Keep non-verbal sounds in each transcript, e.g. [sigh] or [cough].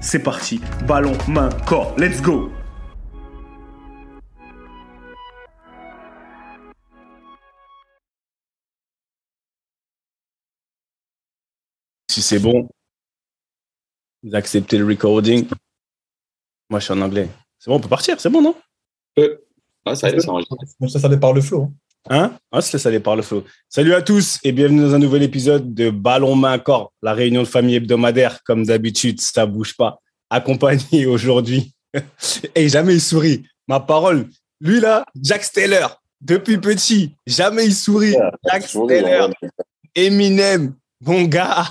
c'est parti. Ballon, main, corps. Let's go Si c'est bon, vous acceptez le recording. Moi, je suis en anglais. C'est bon, on peut partir, c'est bon, non? Ah, ça ça ça, le flow. hein. Hein? On se laisse aller par le flow. Salut à tous et bienvenue dans un nouvel épisode de Ballon main corps, la réunion de famille hebdomadaire. Comme d'habitude, ça bouge pas. Accompagné [laughs] aujourd'hui. et jamais il sourit. Ma parole. Lui là, Jack Steller. Depuis petit, jamais il sourit. Jack Steller. Eminem, mon gars.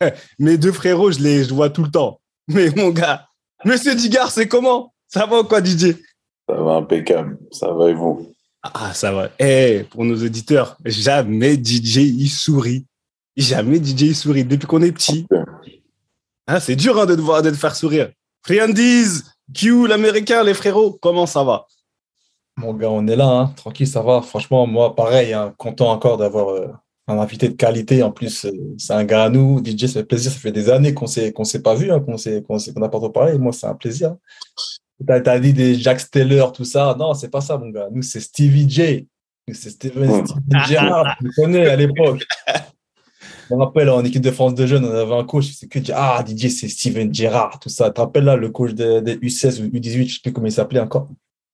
[laughs] Mes deux frérots, je les je vois tout le temps. Mais mon gars, Monsieur Digard, c'est comment? Ça va ou quoi, DJ Ça va impeccable, ça va et vous? Ah, ça va. Eh, pour nos auditeurs, jamais DJ il sourit. Jamais DJ il sourit depuis qu'on est petit. Hein, c'est dur hein, de, te voir, de faire sourire. Friandiz, Q, l'américain, les frérots, comment ça va? Mon gars, on est là, hein. tranquille, ça va. Franchement, moi, pareil, content encore d'avoir euh, un invité de qualité. En plus, euh, c'est un gars à nous. DJ, ça fait plaisir. Ça fait des années qu'on qu'on s'est pas vu, qu'on n'a pas trop parlé. Moi, c'est un plaisir. T'as as dit des Jack Steller, tout ça. Non, c'est pas ça, mon gars. Nous, c'est Stevie J. Nous, c'est Steven, Ouais. Steven Gerrard. Tu connais à l'époque. [laughs] Je me rappelle, en équipe de France de jeunes, on avait un coach, c'est que ah, DJ, c'est Steven Gerrard, tout ça. Tu te rappelles là, le coach des, des U16 ou U18, je sais plus comment il s'appelait encore.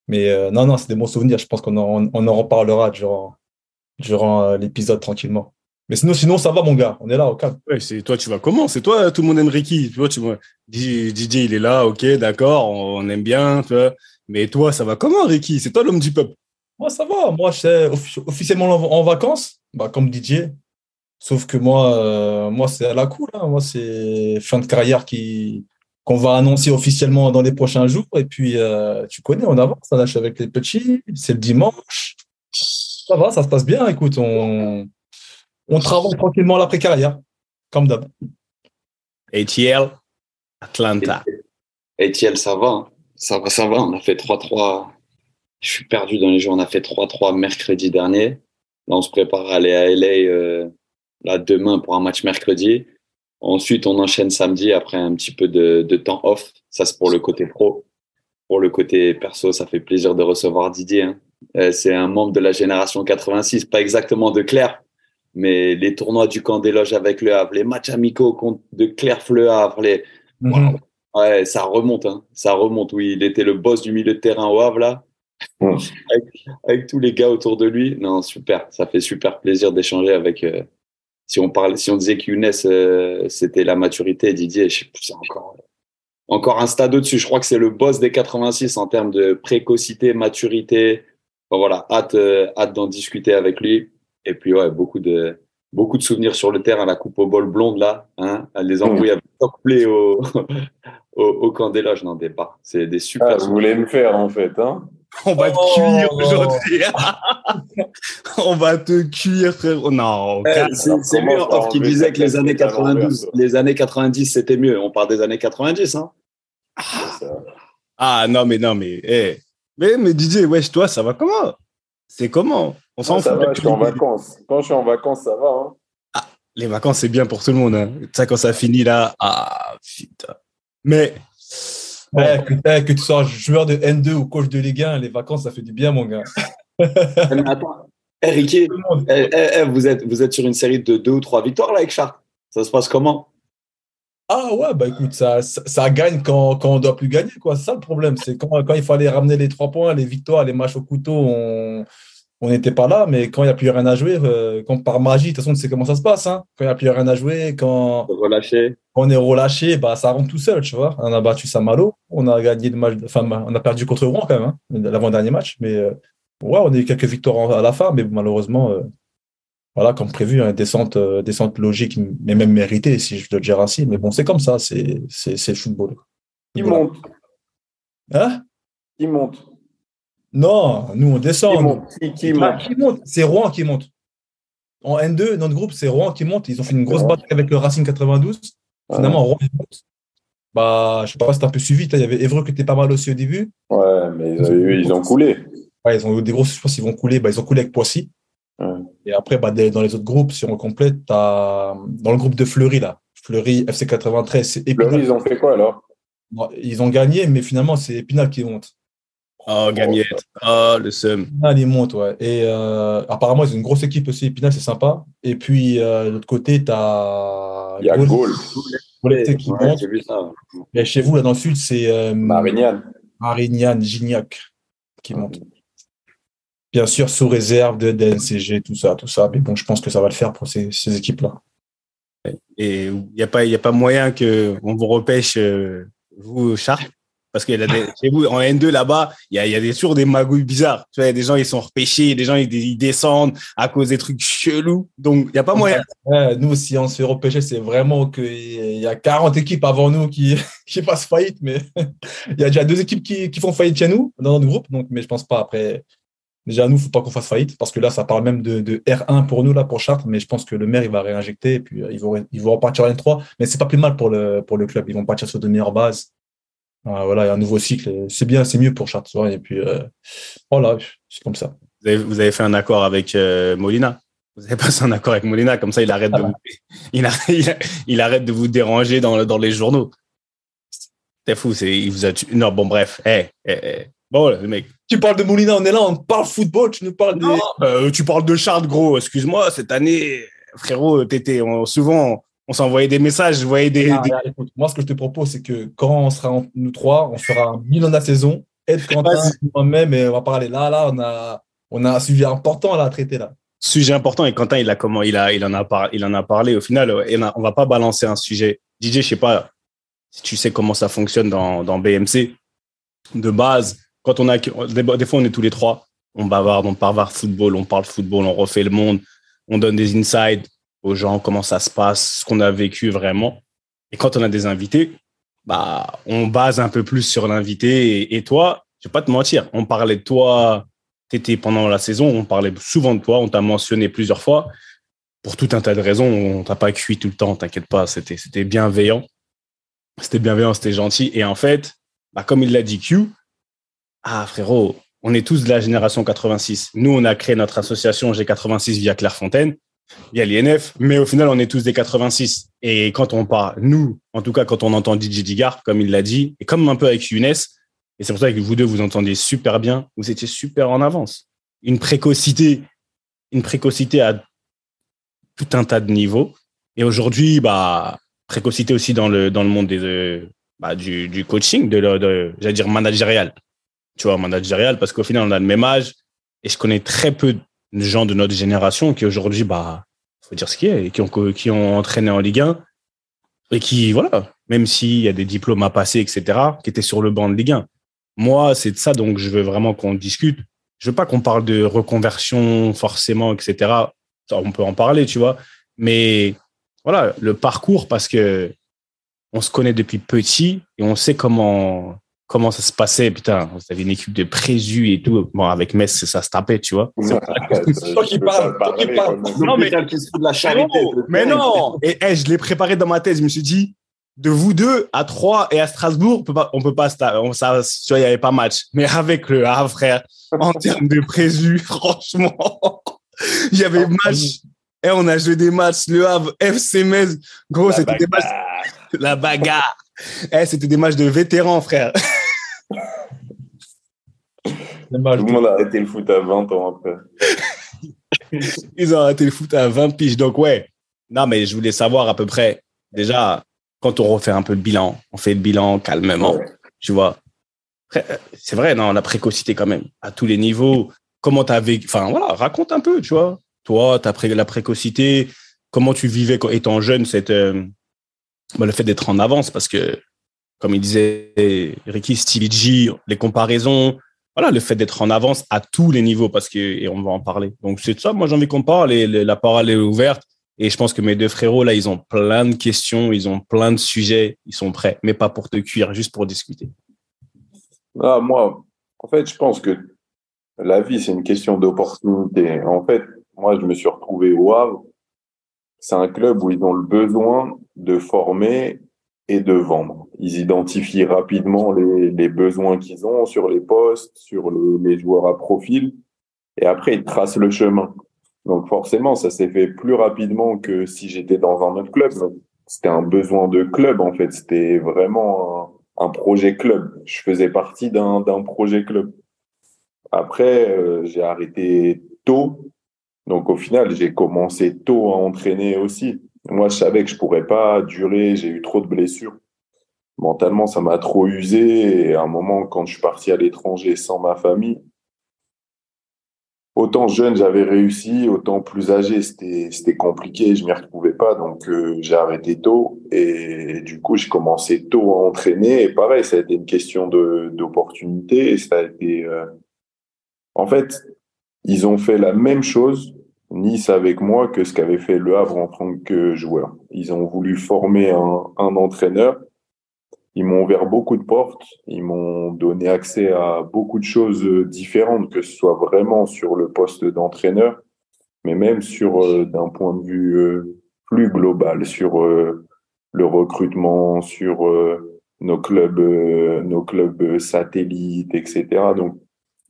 Mais euh, non, non, c'est des bons souvenirs. Je pense qu'on en, on en reparlera durant, durant euh, l'épisode tranquillement. Mais sinon, sinon, ça va, mon gars. On est là, au calme. Ouais, c'est toi, tu vas comment? C'est toi, tout le monde aime Ricky. Tu vois, tu vois, DJ, il est là, ok, d'accord, on, aime bien, tu vois. Mais toi, ça va comment, Ricky? C'est toi l'homme du peuple. Moi, ça va. Moi, je suis offi- officiellement en, en vacances, bah, comme DJ. Sauf que moi, euh, moi c'est à la cool. hein. Moi, c'est fin de carrière qui qu'on va annoncer officiellement dans les prochains jours. Et puis, euh, tu connais, on avance. On lâche avec les petits. C'est le dimanche. Ça va, ça se passe bien. Écoute, on, on travaille tranquillement l'après-carrière, comme d'hab. ATL, Atlanta. Etienne, ça va. hein. Ça va, ça va. On a fait 3-3. Je suis perdu dans les jours. On a fait 3-3 mercredi dernier. Là, on se prépare à aller à LA euh, là, demain pour un match mercredi. Ensuite, on enchaîne samedi après un petit peu de, de temps off. Ça, c'est pour le côté pro. Pour le côté perso, ça fait plaisir de recevoir Didier. hein. Euh, c'est un membre de la génération 86, pas exactement de Claire, mais les tournois du camp des loges avec le Havre, les matchs amicaux contre de Claire-Fleu Havre, les, Mhm. Ouais, ça remonte, hein. Ça remonte. Oui, il était le boss du milieu de terrain au Havre, là. Mm. avec, avec tous les gars autour de lui. Non, super. Ça fait super plaisir d'échanger avec. euh, si on parle, si on disait qu'Younes, euh, c'était la maturité, Didier, je sais plus, c'est encore, encore un stade au-dessus. Je crois que c'est le boss des 86 en termes de précocité, maturité. Enfin, voilà, hâte, euh, hâte d'en discuter avec lui. Et puis, ouais, beaucoup de, beaucoup de souvenirs sur le terrain, la coupe au bol blonde, là, hein, les embrouilles avec top play au, [laughs] au, au camp des loges, non, des pas. C'est des super Ah, vous voulez me faire en fait, hein? On va te Oh, cuire aujourd'hui. [laughs] on va te cuire, frère. Non, calme. c'est mieux off qui disait que les années casquette à l'envers, 92, toi les années 90 c'était mieux. On parle des années 90, hein. Ah non, mais non, mais. eh. Mais, mais DJ, wesh, toi, ça va comment? C'est comment? On s'en ça fout. va, je suis en vacances. Quand je suis en vacances, ça va. Hein Les vacances, c'est bien pour tout le monde. Hein. Ça, quand ça finit là, ah putain. Mais Ouais, que, que tu sois joueur de N2 ou coach de Ligue 1, les vacances, ça fait du bien, mon gars. [laughs] Mais attends, Eh, Ricky, Tout le monde. eh, eh, vous, êtes, vous êtes sur une série de deux ou trois victoires là avec Chartres. Ça se passe comment? Ah ouais, bah écoute, ça, ça, ça gagne quand, quand on doit plus gagner, quoi. C'est ça le problème. C'est quand, quand il fallait ramener les trois points, les victoires, les matchs au couteau, on on n'était pas là. Mais quand il n'y a plus rien à jouer, euh, quand par magie, de toute façon, tu sais comment ça se passe. Hein. Quand il n'y a plus rien à jouer, quand Relâché on est relâché, bah, ça rentre tout seul, tu vois. On a battu Saint-Malo, on a gagné le match, enfin, on a perdu contre Rouen quand même, hein, l'avant-dernier match. Mais euh, ouais, on a eu quelques victoires à la fin, mais malheureusement, euh, voilà, comme prévu, hein, descente, descente logique, mais même méritée, si je dois le dire ainsi. Mais bon, c'est comme ça, c'est le football. Voilà. monte Hein? Qui monte Non, nous on Qui descend. monte Qui, qui monte qui monte C'est Rouen qui monte. En N2, notre groupe, c'est Rouen qui monte. Ils ont fait une grosse bataille avec le Racing 92. Finalement, Rouen, ils montent. Bah, je sais pas si t'as un peu suivi. Il y avait Evreux qui était pas mal aussi au début. Ouais, mais ils, eu- ils ont coulé. Ouais, ils ont eu des grosses, je pense qu'ils vont couler. Bah, ils ont coulé avec Poissy. Ouais. Et après, bah, dans les autres groupes, si on complète, t'as, dans le groupe de Fleury, là. Fleury, FC 93, c'est Fleury, Épinal. ils ont fait quoi alors? Ils ont gagné, mais finalement, c'est Épinal qui monte. Oh, gagnette. Oh, le seum. Épinal, ils montent, ouais. Et euh, apparemment, ils ont une grosse équipe aussi. Épinal, c'est sympa. Et puis, euh, de l'autre côté, t'as. Il y a Gaulle- Gaulle, Gaulle qui Ouais, monte. j'ai vu ça. Et chez vous, là, dans le sud, c'est euh, Marignane. Marignane, Gignac qui monte. Bien sûr, sous réserve de DNCG, tout ça, tout ça. Mais bon, je pense que ça va le faire pour ces, ces équipes-là. Et il n'y a, pas- y a pas moyen qu'on vous repêche, euh, vous, Charles? Parce que chez vous, en N2, là-bas, il y a, des, toujours des magouilles bizarres. Tu vois, y a des gens, ils sont repêchés, des gens, ils, descendent à cause des trucs chelous. Donc, il n'y a pas moyen. Nous, si on se fait repêcher, c'est vraiment qu'il y a 40 équipes avant nous qui, [laughs] qui fassent faillite. Mais [laughs] il y a déjà deux équipes qui, qui font faillite chez nous, dans notre groupe. Donc, mais je pense pas après. Déjà, nous, il faut pas qu'on fasse faillite parce que là, ça parle même de, de R1 pour nous, là, pour Chartres. Mais je pense que le maire, il va réinjecter et puis euh, ils vont, ils vont repartir en N3. Mais c'est pas plus mal pour le, pour le club. Ils vont partir sur de meilleures bases. Ah, voilà, il y a un nouveau cycle. C'est bien, c'est mieux pour Chartres. Et puis, euh, voilà, c'est comme ça. Vous avez, vous avez fait un accord avec euh, Molina. Vous avez passé un accord avec Molina, comme ça, il arrête, Ah de, bah. vous, il, arrête, [laughs] il, arrête de vous déranger dans, dans les journaux. C'est fou, c'est, il vous a tué. Non, bon, bref. Eh, eh, eh. Bon, le mec. Tu parles de Molina, on est là, on parle football, tu nous parles des. Non, euh, tu parles de Charles, gros. Excuse-moi, cette année, frérot, t'étais souvent, on s'envoyait des messages, je voyais des. Ah, des- regarde, écoute, moi, ce que je te propose, c'est que quand on sera en- nous trois, on fera un bilan de la saison. Ed, Quentin, moi-même, et on va parler là, là, on a, on a un sujet important là, à traiter là. Sujet important et Quentin, il a comment, il a, il en a par- il en a parlé. Au final, on va pas balancer un sujet. DJ, je sais pas si tu sais comment ça fonctionne dans, dans BMC. De base, quand on a, des, fois, on est tous les trois. On bavarde, on bavarde football, on parle football, on refait le monde, on donne des insides aux gens, comment ça se passe, ce qu'on a vécu vraiment. Et quand on a des invités, bah, on base un peu plus sur l'invité. Et, toi, je vais pas te mentir, on parlait de toi, tu étais pendant la saison, on parlait souvent de toi, on t'a mentionné plusieurs fois. Pour tout un tas de raisons, on t'a pas cuit tout le temps, t'inquiète pas, c'était, c'était bienveillant. C'était bienveillant, c'était gentil. Et en fait, bah, comme il l'a dit Q, ah frérot, on est tous de la génération 86. Nous, on a créé notre association G86 via Clairefontaine, via l'INF, mais au final, on est tous des 86. Et quand on parle, nous, en tout cas, quand on entend DJ Digard, comme il l'a dit, et comme un peu avec Younes, et c'est pour ça que vous deux, vous entendiez super bien, vous étiez super en avance. Une précocité, une précocité à tout un tas de niveaux. Et aujourd'hui, bah, précocité aussi dans le, dans le monde des, euh, bah, du, coaching, de, le- de, j'allais dire managérial. Tu vois, managérial, parce qu'au final, on a le même âge. Et je connais très peu de gens de notre génération qui aujourd'hui, bah, faut dire ce qui est, et qui ont, qui ont entraîné en Ligue 1 et qui, voilà, même s'il y a des diplômes à passer, etc., qui étaient sur le banc de Ligue 1. Moi, c'est de ça, donc je veux vraiment qu'on discute. Je veux pas qu'on parle de reconversion forcément, etc. On peut en parler, tu vois. Mais voilà, le parcours, parce que on se connaît depuis petit et on sait comment comment ça se passait. Putain, vous avez une équipe de présus et tout. Bon, avec Metz, ça se tapait, tu vois. Toi qui parles, toi qui parles. Non, mais- qui se fout de la charité. Non, mais non Et hey, je l'ai préparé dans ma thèse. Je me suis dit, de vous deux à Troyes et à Strasbourg, on peut pas, on peut pas, on, ça, tu vois, il y avait pas match. Mais avec le Havre, frère, en [laughs] termes de présus, [laughs] franchement, il y avait match. Et on a joué des matchs, le Havre, FC Metz. Gros, c'était des matchs, la bagarre. Eh, c'était des matchs de vétérans, frère. Mal. Tout le monde a arrêté le foot à 20 ans après. [laughs] Ils ont arrêté le foot à 20 piges. Donc, ouais. Non, mais je voulais savoir à peu près, déjà, quand on refait un peu le bilan, on fait le bilan calmement, tu vois. Euh, C'est vrai, non, la précocité quand même, à tous les niveaux. Comment tu vécu Enfin, voilà, raconte un peu, tu vois. Toi, t'as pré la précocité, comment tu vivais quand, étant jeune cette, euh, bah, le fait d'être en avance, parce que, comme il disait Ricky, Stevie les comparaisons, voilà, le fait d'être en avance à tous les niveaux, parce que, et on va en parler. Donc, c'est ça, moi, j'ai envie qu'on parle, et la parole est ouverte. Et je pense que mes deux frérots, là, ils ont plein de questions, ils ont plein de sujets, ils sont prêts, mais pas pour te cuire, juste pour discuter. Ah, moi, en fait, je pense que la vie, c'est une question d'opportunité. En fait, moi, je me suis retrouvé au Havre. C'est un club où ils ont le besoin de former et de vendre. Ils identifient rapidement les, besoins qu'ils ont sur les postes, sur le- les joueurs à profil, et après, ils tracent le chemin. Donc forcément, ça s'est fait plus rapidement que si j'étais dans un autre club. C'était un besoin de club, en fait. C'était vraiment un, projet club. Je faisais partie d'un d'un projet club. Après, euh, j'ai arrêté tôt. Donc au final, j'ai commencé tôt à entraîner aussi. Moi, je savais que je pourrais pas durer. J'ai eu trop de blessures. Mentalement, ça m'a trop usé. Et à un moment, quand je suis parti à l'étranger sans ma famille, autant jeune, j'avais réussi, autant plus âgé, c'était compliqué. Je m'y retrouvais pas. Donc euh, j'ai arrêté tôt. Et du coup, j'ai commencé tôt à entraîner. Et pareil, ça a été une question d'opportunité. Ça a été... euh, En fait, ils ont fait la même chose, Nice avec moi, que ce qu'avait fait Le Havre en tant que joueur. Ils ont voulu former un, entraîneur. Ils m'ont ouvert beaucoup de portes. Ils m'ont donné accès à beaucoup de choses différentes, que ce soit vraiment sur le poste d'entraîneur, mais même sur euh, d'un point de vue euh, plus global, sur euh, le recrutement, sur euh, nos clubs, nos clubs satellites, etc. Donc,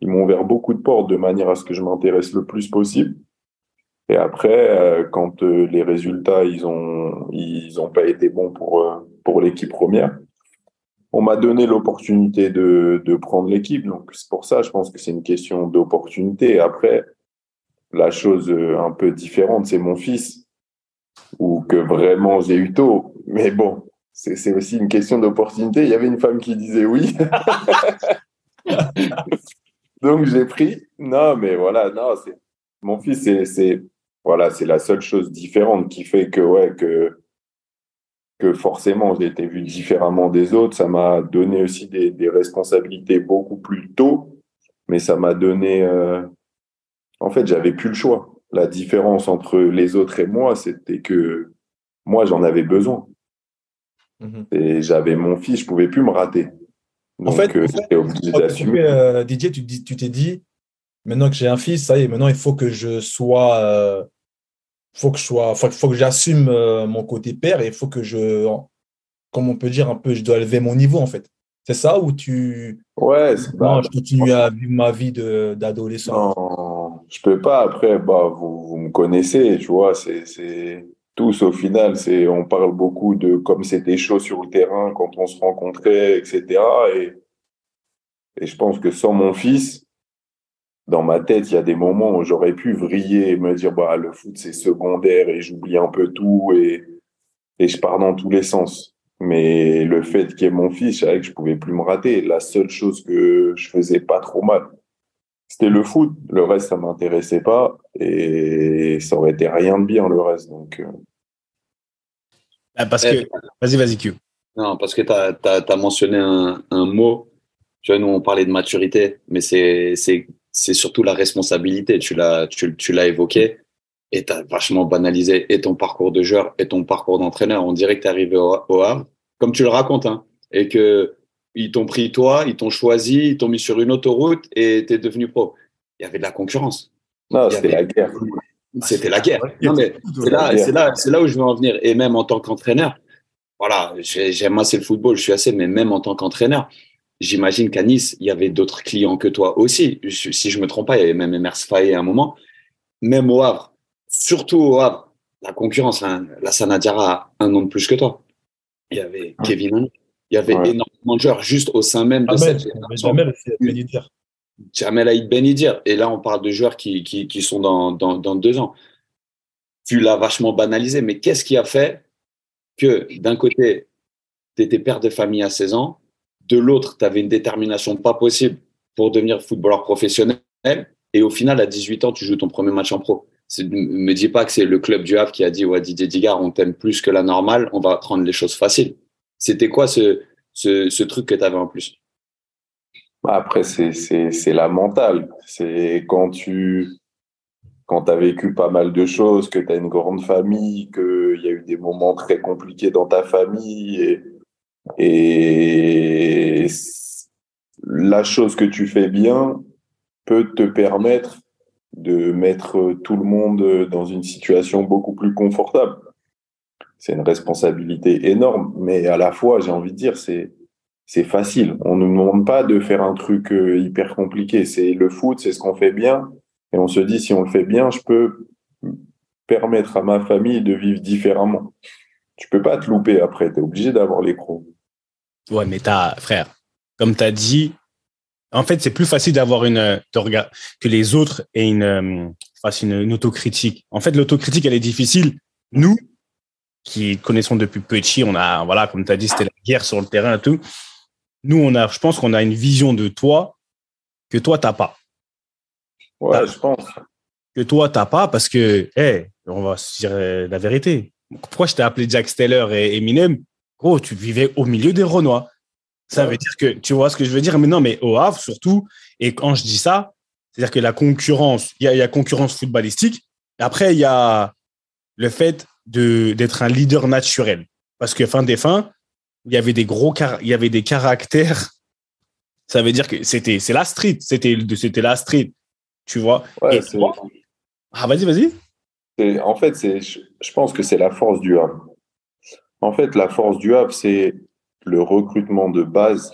ils m'ont ouvert beaucoup de portes de manière à ce que je m'intéresse le plus possible. Et après, euh, quand euh, les résultats ils ont ils ont pas été bons pour euh, pour l'équipe première, on m'a donné l'opportunité de de prendre l'équipe. Donc c'est pour ça, je pense que c'est une question d'opportunité. Après, la chose un peu différente, c'est mon fils, ou que vraiment j'ai eu tôt. Mais bon, c'est c'est aussi une question d'opportunité. Il y avait une femme qui disait oui. [laughs] Donc j'ai pris. Non, mais voilà, non, c'est mon fils, c'est voilà, c'est la seule chose différente qui fait que ouais que que forcément j'ai été vu différemment des autres. Ça m'a donné aussi des, des responsabilités beaucoup plus tôt, mais ça m'a donné. euh, En fait, j'avais plus le choix. La différence entre les autres et moi, c'était que moi j'en avais besoin. Mhm. Et j'avais mon fils, je pouvais plus me rater. En Donc, fait, euh, en fait, j'étais obligé d'assumer. euh, DJ, tu t'es dit, maintenant que j'ai un fils, ça y est, maintenant il faut que je sois, euh, faut que je sois, faut, faut que j'assume euh, mon côté père et il faut que je, comme on peut dire un peu, je dois élever mon niveau en fait. C'est ça ou tu, Ouais, c'est non, pas- je continue à vivre ma vie de- d'adolescent. Non, je peux pas. Après, bah, vous, vous me connaissez, tu vois, c'est, c'est tous au final, c'est, on parle beaucoup de comme c'était chaud sur le terrain quand on se rencontrait, etc. Et, et je pense que sans mon fils, dans ma tête, il y a des moments où j'aurais pu vriller et me dire, bah, le foot, c'est secondaire et j'oublie un peu tout et, et je pars dans tous les sens. Mais le fait qu'il y ait mon fils, je savais que je pouvais plus me rater. La seule chose que je faisais pas trop mal, c'était le foot. Le reste, ça m'intéressait pas et ça aurait été rien de bien le reste. Donc, euh, Ah, Parce Eh, que, vas-y, vas-y, Q. Non, parce que tu as, mentionné un, un mot. Tu vois, nous, on parlait de maturité, mais c'est c'est- surtout la responsabilité. Tu l'as tu, tu l'as évoqué et tu as vachement banalisé et ton parcours de joueur et ton parcours d'entraîneur. On dirait que tu es arrivé au, au Havre, comme tu le racontes, hein, et que ils t'ont pris toi, ils t'ont choisi, ils t'ont mis sur une autoroute et tu es devenu pro. Il y avait de la concurrence. non, c'était avait- la guerre. C'était la guerre. Non, mais c'est là, c'est là, c'est là où je veux en venir. Et même en tant qu'entraîneur, voilà, j'ai- j'aime assez le football, je suis assez, mais même en tant qu'entraîneur, j'imagine qu'à Nice, il y avait d'autres clients que toi aussi. Si je me trompe pas, il y avait même Emers Faye à un moment. Même au Havre, surtout au Havre, la concurrence, hein, la Sanadiara a un an de plus que toi. Il y avait Kevin Henry. Il y avait Ouais. énormément de joueurs juste au sein même de cette. Jamel. Jamel Aïd Benidir. Et là, on parle de joueurs qui, qui, qui sont dans, dans, dans, deux ans. Tu l'as vachement banalisé, mais qu'est-ce qui a fait que d'un côté, tu étais père de famille à 16 ans, de l'autre, tu avais une détermination pas possible pour devenir footballeur professionnel, et au final, à 18 ans, tu joues ton premier match en pro. Ne me dis pas que c'est le club du Havre qui a dit ouais, Didier Digard, on t'aime plus que la normale, on va prendre les choses faciles. C'était quoi ce, ce, truc que tu avais en plus? Bah, après, c'est la mentale. C'est quand tu quand as vécu pas mal de choses, que tu as une grande famille, qu'il y a eu des moments très compliqués dans ta famille. Et, et la chose que tu fais bien peut te permettre de mettre tout le monde dans une situation beaucoup plus confortable. C'est une responsabilité énorme, mais à la fois, j'ai envie de dire, c'est c'est facile. On ne nous demande pas de faire un truc euh, hyper compliqué. C'est le foot, c'est ce qu'on fait bien. Et on se dit, si on le fait bien, je peux permettre à ma famille de vivre différemment. Tu peux pas te louper après. Tu es obligé d'avoir les crocs. Ouais, mais t'as, frère, comme tu as dit, en fait, c'est plus facile d'avoir une, que les autres aient une, euh, une, une autocritique. En fait, l'autocritique, elle est difficile. Nous, qui connaissons depuis petit, on a, voilà, comme tu as dit, c'était la guerre sur le terrain et tout nous, on a, je pense qu'on a une vision de toi que toi, tu n'as pas. Ouais, je pense. Que toi, tu n'as pas parce que, hey, on va se dire la vérité. Pourquoi je t'ai appelé Jack Steller et Eminem? Gros, tu vivais au milieu des Renois. Ça veut dire que, tu vois ce que je veux dire? Mais non, mais au Havre surtout. Et quand je dis ça, c'est-à-dire que la concurrence, il y, y, a concurrence footballistique. Après, il y a le fait d'être un leader naturel. Parce que fin des fins, il y avait des gros il y avait des caractères. Ça veut dire que c'était c'est la street, c'était c'était la street, tu vois? ah vas-y vas-y. En fait c'est je pense que c'est la force du hub. En fait la force du hub c'est le recrutement de base.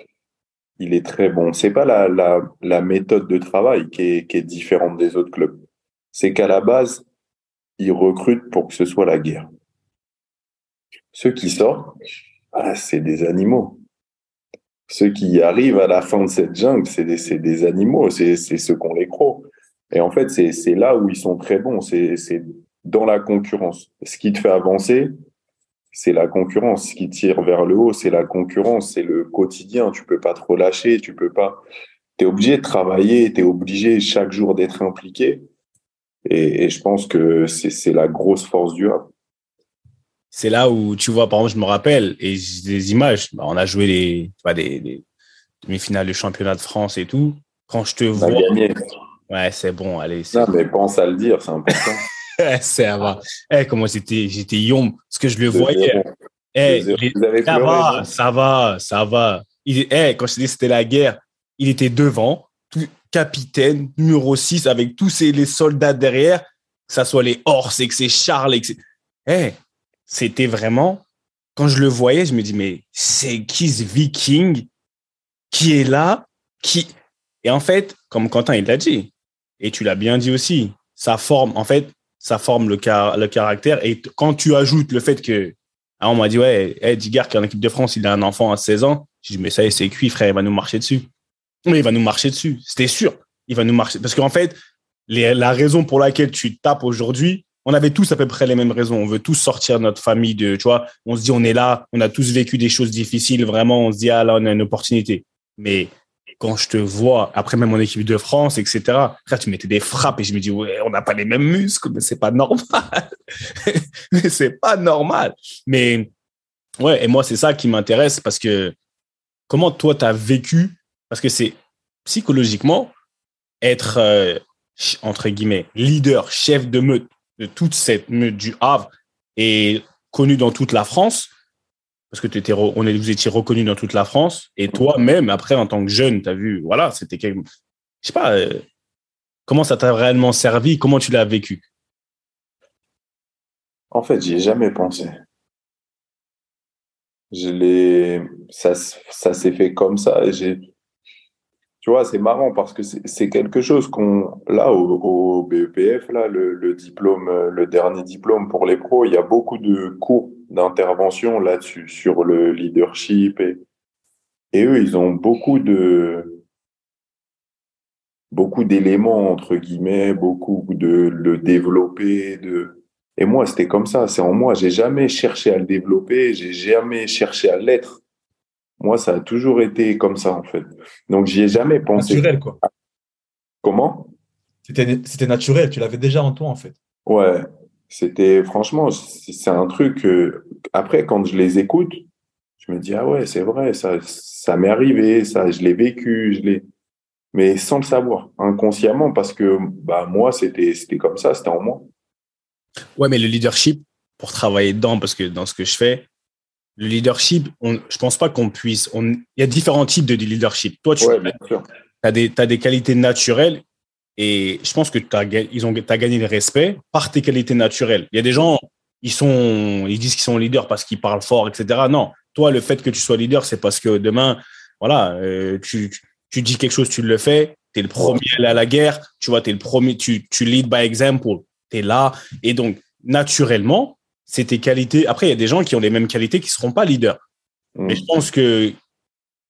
Il est très bon. C'est pas la, la, méthode de travail qui est, qui est différente des autres clubs. C'est qu'à la base, ils recrutent pour que ce soit la guerre. Ceux qui sortent, ah, c'est des animaux. Ceux qui arrivent à la fin de cette jungle, c'est des, des, animaux, c'est ceux qu'on les crocs. Et en fait, c'est là où ils sont très bons, c'est dans la concurrence. Ce qui te fait avancer, c'est la concurrence. Ce qui tire vers le haut, c'est la concurrence, c'est le quotidien. Tu peux pas te relâcher, tu peux pas. Tu es obligé de travailler, tu es obligé chaque jour d'être impliqué. Et, et, je pense que c'est la grosse force du rap c'est là où tu vois, par exemple, je me rappelle, et des images, bah, on a joué les, des, demi-finales du championnat de France et tout. Quand je te vois. Ouais, c'est bon, allez. Non, mais pense à le dire, c'est important. [laughs] [laughs] ça va. Eh, comment j'étais, j'étais yom, parce que je le voyais. Eh, ça va, ça va, ça va. Il, eh, quand je dis c'était la guerre, il était devant, capitaine, numéro 6, avec tous ces, les soldats derrière, que ce soit les Horse et que c'est Charles. Et que eh, c'était vraiment, quand je le voyais, je me dis, mais c'est qui ce viking qui est là, qui, et en fait, comme Quentin, il l'a dit, et tu l'as bien dit aussi, ça forme, en fait, ça forme le, caractère. Et quand tu ajoutes le fait que, ah, on m'a dit, ouais, hey, qui est en équipe de France, il a un enfant à 16 ans. Je dis, mais ça y est, c'est cuit, frère, il va nous marcher dessus. Mais il va nous marcher dessus. C'était sûr. Il va nous marcher. Parce qu'en fait, la raison pour laquelle tu tapes aujourd'hui, on avait tous à peu près les mêmes raisons. On veut tous sortir de notre famille de, tu vois, on se dit, on est là, on a tous vécu des choses difficiles, vraiment, on se dit, ah là, on a une opportunité. Mais quand je te vois, après même mon équipe de France, etc., tu mettais des frappes et je me dis, ouais, on n'a pas les mêmes muscles, mais c'est pas normal. [laughs] mais c'est pas normal. Mais, ouais, et moi, c'est ça qui m'intéresse parce que comment toi, tu as vécu, parce que c'est psychologiquement être, euh, entre guillemets, leader, chef de meute, de toute cette meute du Havre est connu dans toute la France, parce que étais, on est, vous étiez reconnu dans toute la France, et toi-même, après, en tant que jeune, tu as vu, voilà, c'était quelque... Je sais pas, euh, comment ça t'a réellement servi, comment tu l'as vécu? En fait, j'y ai jamais pensé. Je l'ai, ça, ça s'est fait comme ça, et j'ai, tu vois, c'est marrant parce que c'est quelque chose qu'on, là, au, BEPF, là, le, diplôme, le dernier diplôme pour les pros, il y a beaucoup de cours d'intervention là-dessus, sur le leadership et, et eux, ils ont beaucoup de, beaucoup d'éléments, entre guillemets, beaucoup de le développer. De... Et moi, c'était comme ça, c'est en moi. J'ai jamais cherché à le développer, j'ai jamais cherché à l'être. Moi, ça a toujours été comme ça, en fait. Donc, j'y ai jamais pensé. Naturel, quoi. Comment? C'était c'était naturel, tu l'avais déjà en toi, en fait. Ouais, c'était franchement, c'est un truc. euh, après, quand je les écoute, je me dis ah ouais, c'est vrai, ça, ça m'est arrivé, ça, je l'ai vécu, je l'ai, mais sans le savoir, inconsciemment, parce que bah moi, c'était c'était comme ça, c'était en moi. Ouais, mais le leadership, pour travailler dedans, parce que dans ce que je fais, le leadership, on, je pense pas qu'on puisse. on- Il y a différents types de leadership. Toi, tu Ouais, as, des qualités naturelles et je pense que tu as gagné le respect par tes qualités naturelles. Il y a des gens, ils, sont, ils disent qu'ils sont leaders parce qu'ils parlent fort, etc. Non, toi, le fait que tu sois leader, c'est parce que demain, voilà, euh, tu, tu dis quelque chose, tu le fais, tu es le premier à aller à la guerre, tu vois, tu es le premier, tu, tu lead by example, tu es là. Et donc, naturellement, c'est tes qualités. Après, il y a des gens qui ont les mêmes qualités qui ne seront pas leaders. Mais je pense que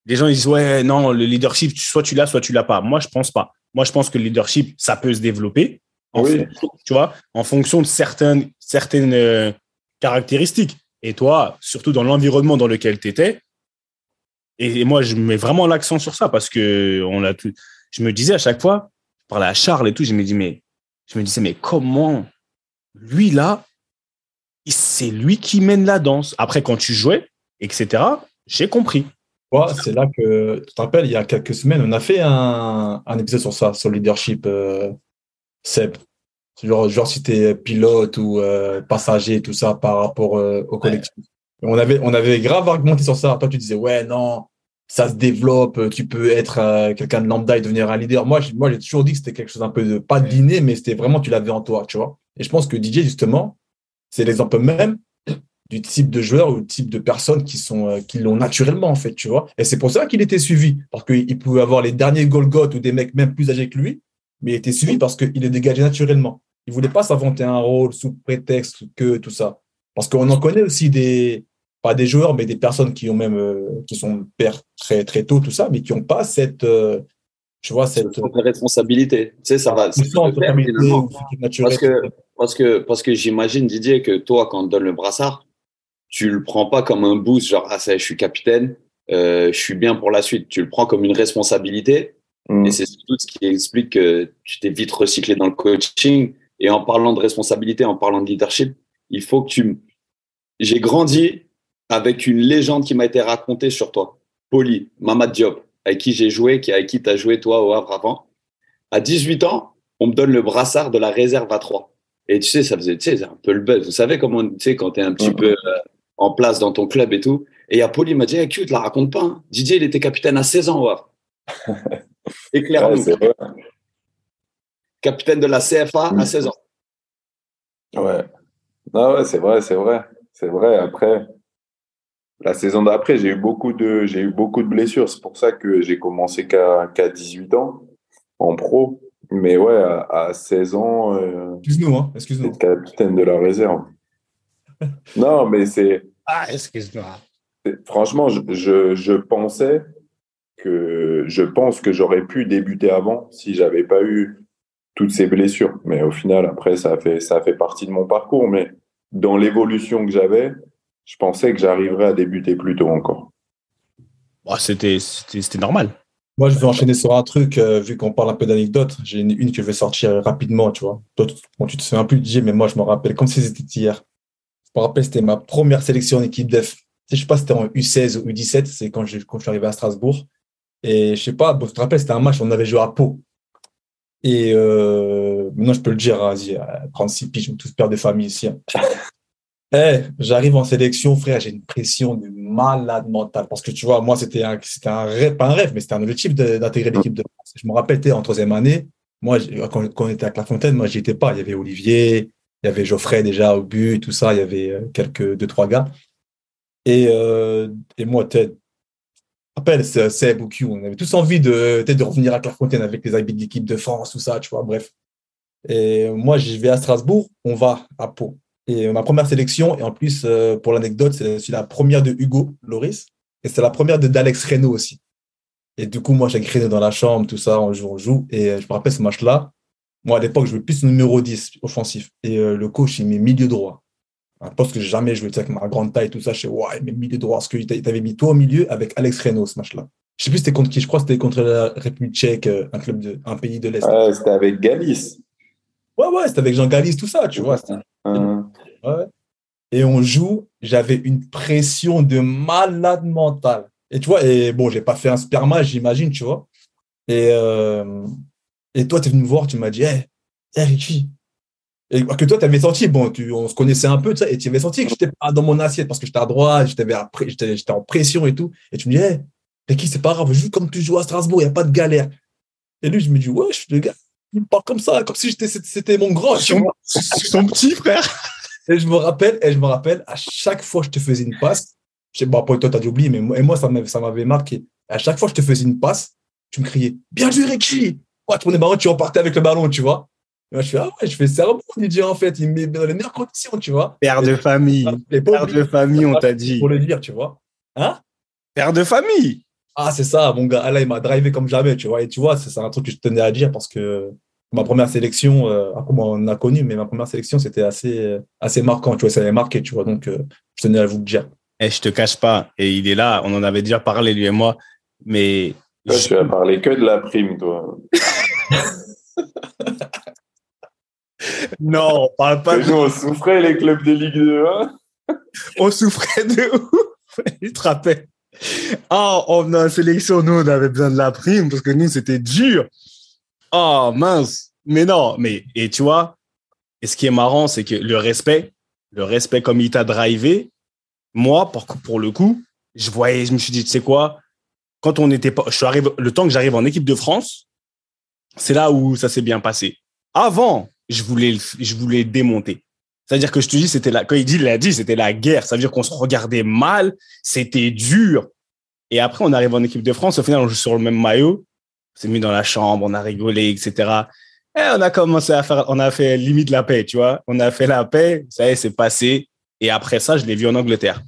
les gens ils disent ouais non le leadership soit tu l'as soit tu l'as pas. Moi je pense pas. Moi je pense que le leadership ça peut se développer en Oui. fonction, tu vois en fonction de certaines certaines euh, caractéristiques. Et toi surtout dans l'environnement dans lequel tu étais. Et, et moi je mets vraiment l'accent sur ça parce que on a tout. Je me disais à chaque fois je parlais à Charles et tout je me dis mais je me disais mais comment lui là c'est lui qui mène la danse. Après quand tu jouais etc. J'ai compris. Ouais, c'est là que, tu te rappelles, il y a quelques semaines, on a fait un, un épisode sur ça, sur le leadership, euh, Seb. Genre, genre si tu es pilote ou euh, passager, tout ça, par rapport euh, au collectif. On, avait, on avait grave argumenté sur ça. Toi, tu disais, ouais, non, ça se développe, tu peux être euh, quelqu'un de lambda et devenir un leader. Moi, j'ai- moi, j'ai toujours dit que c'était quelque chose un peu de, pas d'inné, mais c'était vraiment, tu l'avais en toi, tu vois. Et je pense que DJ, justement, c'est l'exemple même du type de joueur ou du type de personnes qui sont euh, qui l'ont naturellement en fait, tu vois. Et c'est pour ça qu'il était suivi parce qu'il pouvait avoir les derniers Golgoth ou des mecs même plus âgés que lui, mais il était suivi parce qu'il est dégagé naturellement. Il voulait pas s'inventer un rôle sous prétexte que tout ça. Parce qu'on en connaît aussi des pas des joueurs mais des personnes qui ont même euh, qui sont pères très très tôt tout ça, mais qui ont pas cette euh, tu vois cette responsabilité. Tu sais, ça va. naturelle. Parce que, parce que, parce que j'imagine, Didier, que toi, quand on te donne le brassard, tu le prends pas comme un boost, genre, ah, ça, je suis capitaine, euh, je suis bien pour la suite. Tu le prends comme une responsabilité. Mm. Et c'est surtout ce qui explique que tu t'es vite recyclé dans le coaching. Et en parlant de responsabilité, en parlant de leadership, il faut que tu. J'ai grandi avec une légende qui m'a été racontée sur toi. Poli, Mamad Diop, avec qui j'ai joué, qui, avec qui tu as joué toi au Havre avant. À 18 ans, on me donne le brassard de la réserve à 3. Et tu sais, ça faisait, tu sais, un peu le buzz. Vous savez comment, tu sais, quand tu es un petit Mhm. peu euh, en place dans ton club et tout. Et il y a Poli, il m'a dit, hey, Q, te la raconte pas. Hein. Didier, il était capitaine à 16 ans au [laughs] Havre. Ouais, capitaine de la CFA à 16 ans. Ouais. Non, ouais, c'est vrai, c'est vrai. C'est vrai. Après, la saison d'après, j'ai eu beaucoup de, j'ai eu beaucoup de blessures. C'est pour ça que j'ai commencé qu'à qu'à 18 ans en pro. Mais ouais, à, à 16 ans, euh, Excuse-nous, hein, excuse-nous. capitaine de la réserve. [laughs] non, mais c'est, Ah, excuse-moi. c'est- franchement, je, je, je pensais que, je pense que j'aurais pu débuter avant si j'avais pas eu toutes ces blessures. Mais au final, après, ça a fait, ça a fait partie de mon parcours. Mais dans l'évolution que j'avais, je pensais que j'arriverais à débuter plus tôt encore. Bah, c'était, c'était, c'était normal. Moi, je vais enchaîner sur un truc, euh, vu qu'on parle un peu d'anecdotes. J'ai une, une que je vais sortir rapidement, tu vois. Toi, tu, bon, tu te souviens plus, DJ, mais moi, je me rappelle comme si c'était hier. Rappelle, c'était ma première sélection en équipe def. Je sais pas si c'était en U16 ou U17, c'est quand, je- quand je suis arrivé à Strasbourg. Et je sais pas, bon, te rappelle, c'était un match, on avait joué à Pau. Et euh, maintenant, je peux le dire, vas-y, à 36 piges, on tous pères de famille ici. hein. [laughs] Eh, j'arrive en sélection, frère, j'ai une pression de malade mental. Parce que tu vois, moi, c'était un, c'était un rêve, pas un rêve, mais c'était un objectif d'intégrer l'équipe de France. Je me rappelle, en troisième année, moi, quand on était à Clairefontaine, moi, j'y étais pas. Il y avait Olivier, il y avait Geoffrey déjà au but, tout ça, il y avait euh, quelques, deux, trois gars. Et, euh, et moi, t'es, rappelle, c'est- Seb ou on avait tous envie de, de revenir à Clairefontaine avec les habits de l'équipe de France, tout ça, tu vois, bref. Et moi, j'y vais à Strasbourg, on va à Pau. Et ma première sélection, et en plus, euh, pour l'anecdote, c'est la première de Hugo Loris, et c'est la première d'Alex Reynaud aussi. Et du coup, moi, j'ai créé dans la chambre, tout ça, on joue, on joue. Et euh, je me rappelle ce match-là. Moi, à l'époque, je jouais plus numéro 10 offensif. Et euh, le coach, il met milieu droit. Un poste que j'ai jamais joué, avec ma grande taille, tout ça. Je sais, ouais, il met milieu droit. Parce que t'avais mis toi au milieu avec Alex Reno, ce match-là. Je sais plus c'était contre qui. Je crois que c'était contre la République tchèque, euh, un club de, un pays de l'Est. C'était avec Galice. Ouais, ouais, c'était avec Jean Galis, tout ça, tu vois. Ouais. Et on joue, j'avais une pression de malade mental. Et tu vois, et bon, j'ai pas fait un sperma, j'imagine, tu vois. Et, euh, et toi, tu es venu me voir, tu m'as dit, hé, hey, Richie. Et que toi, tu avais senti, bon, tu, on se connaissait un peu, tu sais, et tu avais senti que j'étais pas dans mon assiette parce que j'étais à droite, j'étais en pression et tout. Et tu me dis, hé, Ricky, c'est pas grave, joue comme tu joues à Strasbourg, il n'y a pas de galère. Et lui, je me dis, ouais, je suis le gars, il me parle comme ça, comme si j'étais- c'était mon grand, vois. Son petit frère. Et je me rappelle, et je me rappelle, à chaque fois que je te faisais une passe, je sais, bon, après toi, t'as dû oublier, mais moi, et moi, ça m'avait, ça m'avait marqué. À chaque fois que je te faisais une passe, tu me criais, bien joué, Ricky! Ouais, tu prenais le ballon, tu repartais avec le ballon, tu vois. Et moi, je fais, ah ouais, je fais, c'est un bon DJ, en fait. Il me met dans les meilleures conditions, tu vois. Père de famille. Pas Père de famille, on t'a dit. pour le dire, tu vois. Hein? Père de famille. Ah, c'est ça, mon gars. Ah, Là, il m'a drivé comme jamais, tu vois. Et tu vois, c'est un truc que je tenais à dire parce que ma première sélection, euh, moi, on a connu, mais ma première sélection, c'était assez, assez marquant, tu vois. Ça avait marqué, tu vois. Donc, euh, je tenais à vous le dire. Et je te cache pas, et il est là, on en avait déjà parlé, lui et moi, mais Toi, tu as parlé que de la prime, toi. [laughs] [laughs] non, on parle pas nous, on souffrait les clubs de Ligue 2. Hein [laughs] on souffrait de ouf. [laughs] Il te rappelle. Ah, on a sélection, nous, on avait besoin de la prime parce que nous, c'était dur. Oh, mince. Mais non, mais, et tu vois, et ce qui est marrant, c'est que le respect, le respect comme il t'a drivé, moi, pour, pour le coup, je voyais, je me suis dit, tu sais quoi, quand on était pas, je suis arrivé, le temps que j'arrive en équipe de France, c'est là où ça s'est bien passé. Avant, je voulais, je voulais démonter. C'est-à-dire que je te dis, c'était la, quand il dit, il l'a dit, c'était la guerre. Ça veut dire qu'on se regardait mal, c'était dur. Et après, on arrive en équipe de France. Au final, on joue sur le même maillot. On s'est mis dans la chambre, on a rigolé, etc. Et on a commencé à faire, on a fait limite la paix, tu vois. On a fait la paix, ça y est, c'est passé. Et après ça, je l'ai vu en Angleterre.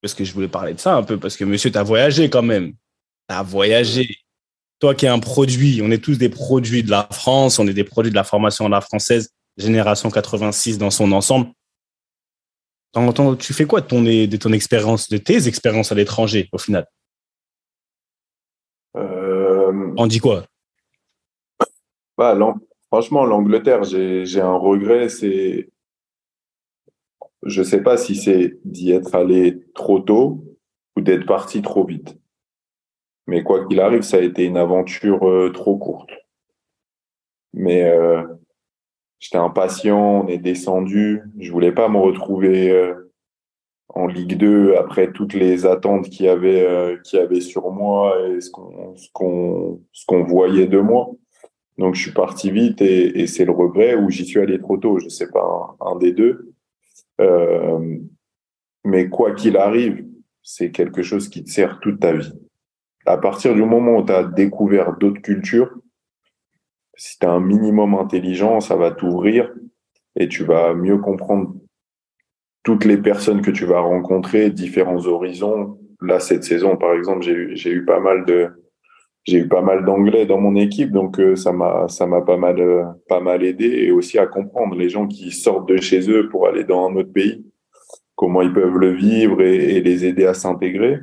Parce que je voulais parler de ça un peu, parce que monsieur, t'as voyagé quand même. T'as voyagé. Toi qui es un produit, on est tous des produits de la France, on est des produits de la formation à la française, génération 86 dans son ensemble. Tu fais quoi de ton, de ton expérience, de tes expériences à l'étranger, au final? Euh, On dit quoi? Bah, franchement, l'Angleterre, j'ai un regret. C'est, je sais pas si c'est d'y être allé trop tôt ou d'être parti trop vite. Mais quoi qu'il arrive, ça a été une aventure euh, trop courte. Mais euh, j'étais impatient, on est descendu. Je voulais pas me retrouver euh, en Ligue 2 après toutes les attentes qu'il y avait, euh, qu'il y avait sur moi et ce qu'on ce qu'on qu'on voyait de moi. Donc je suis parti vite et, et c'est le regret ou j'y suis allé trop tôt, je sais pas, un, un des deux. Euh, mais quoi qu'il arrive, c'est quelque chose qui te sert toute ta vie. À partir du moment où tu as découvert d'autres cultures, si tu as un minimum intelligent, ça va t'ouvrir et tu vas mieux comprendre toutes les personnes que tu vas rencontrer, différents horizons. Là, cette saison, par exemple, j'ai eu, pas mal de, j'ai eu pas mal d'anglais dans mon équipe, donc euh, ça m'a, ça m'a pas mal, euh, pas mal aidé et aussi à comprendre les gens qui sortent de chez eux pour aller dans un autre pays, comment ils peuvent le vivre et les aider à s'intégrer.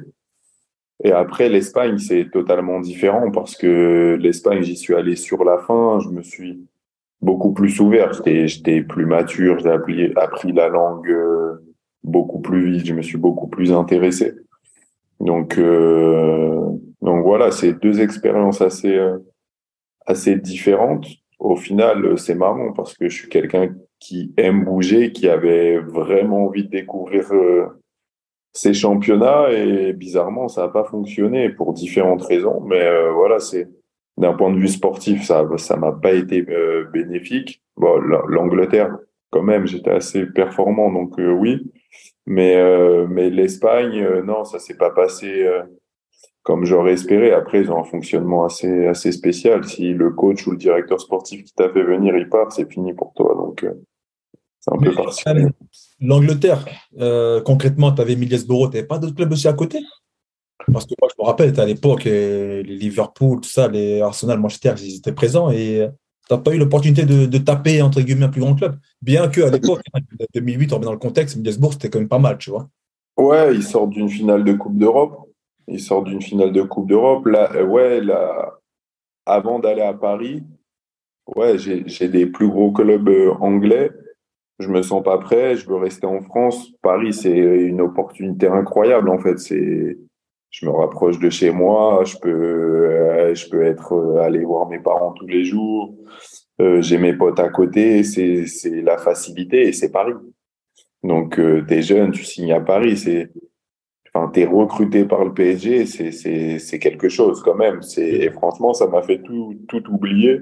Et après, l'Espagne, c'est totalement différent parce que l'Espagne, j'y suis allé sur la fin, je me suis beaucoup plus ouvert, j'étais, plus mature, j'ai appris, appris la langue euh, beaucoup plus vite, je me suis beaucoup plus intéressé. Donc, euh, donc voilà, c'est deux expériences assez, euh, assez différentes. Au final, c'est marrant parce que je suis quelqu'un qui aime bouger, qui avait vraiment envie de découvrir euh, ces championnats et bizarrement, ça n'a pas fonctionné pour différentes raisons. Mais euh, voilà, c'est d'un point de vue sportif, ça ça m'a pas été euh, bénéfique. Bon, l'Angleterre, quand même, j'étais assez performant, donc euh, oui. Mais euh, mais l'Espagne, euh, non, ça s'est pas passé euh, comme j'aurais espéré. Après, ils ont un fonctionnement assez assez spécial. Si le coach ou le directeur sportif qui t'a fait venir, il part, c'est fini pour toi. Donc c'est un peu Mais, particulier. euh, L'Angleterre, euh, concrètement, tu avais Middlesbrough, tu n'avais pas d'autres clubs aussi à côté? Parce que moi, je me rappelle, à l'époque, euh, les Liverpool, tout ça, les Arsenal, Manchester, ils étaient présents et tu n'as pas eu l'opportunité de, de, taper, entre guillemets, un plus grand club. Bien qu'à l'époque, 2008, on remet dans le contexte, Middlesbrough, c'était quand même pas mal, tu vois. Ouais, ils sortent d'une finale de Coupe d'Europe. Ils sortent d'une finale de Coupe d'Europe. Là, euh, ouais, là, avant d'aller à Paris, ouais, j'ai des plus gros clubs euh, anglais. Je me sens pas prêt. Je veux rester en France. Paris, c'est une opportunité incroyable, en fait. C'est, je me rapproche de chez moi. Je peux, euh, je peux être aller voir mes parents tous les jours. j'ai mes potes à côté. C'est, c'est la facilité et c'est Paris. Donc, euh, tu es jeune, tu signes à Paris, c'est, enfin, tu es recruté par le PSG, c'est quelque chose quand même. Et franchement, ça m'a fait tout, tout oublier.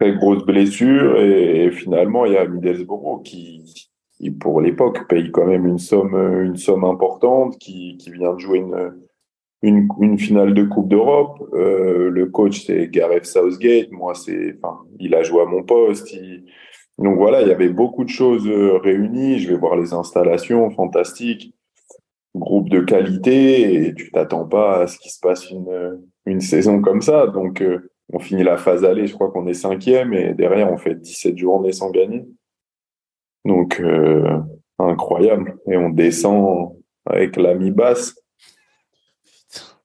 Très grosse blessure et, finalement, il y a Middlesbrough qui, qui pour l'époque, paye quand même une somme, une somme importante, qui, qui vient de jouer une, une, finale de Coupe d'Europe. Euh, le coach, c'est Gareth Southgate. Moi, c'est, enfin, il a joué à mon poste. Donc voilà, il y avait beaucoup de choses euh, réunies. Je vais voir les installations, fantastiques, groupe de qualité, et tu t'attends pas à ce qu'il se passe une, une saison comme ça. Donc euh, on finit la phase aller, je crois qu'on est cinquième, et derrière on fait 17 journées sans gagner. Donc euh, incroyable. Et on descend avec la mi-basse.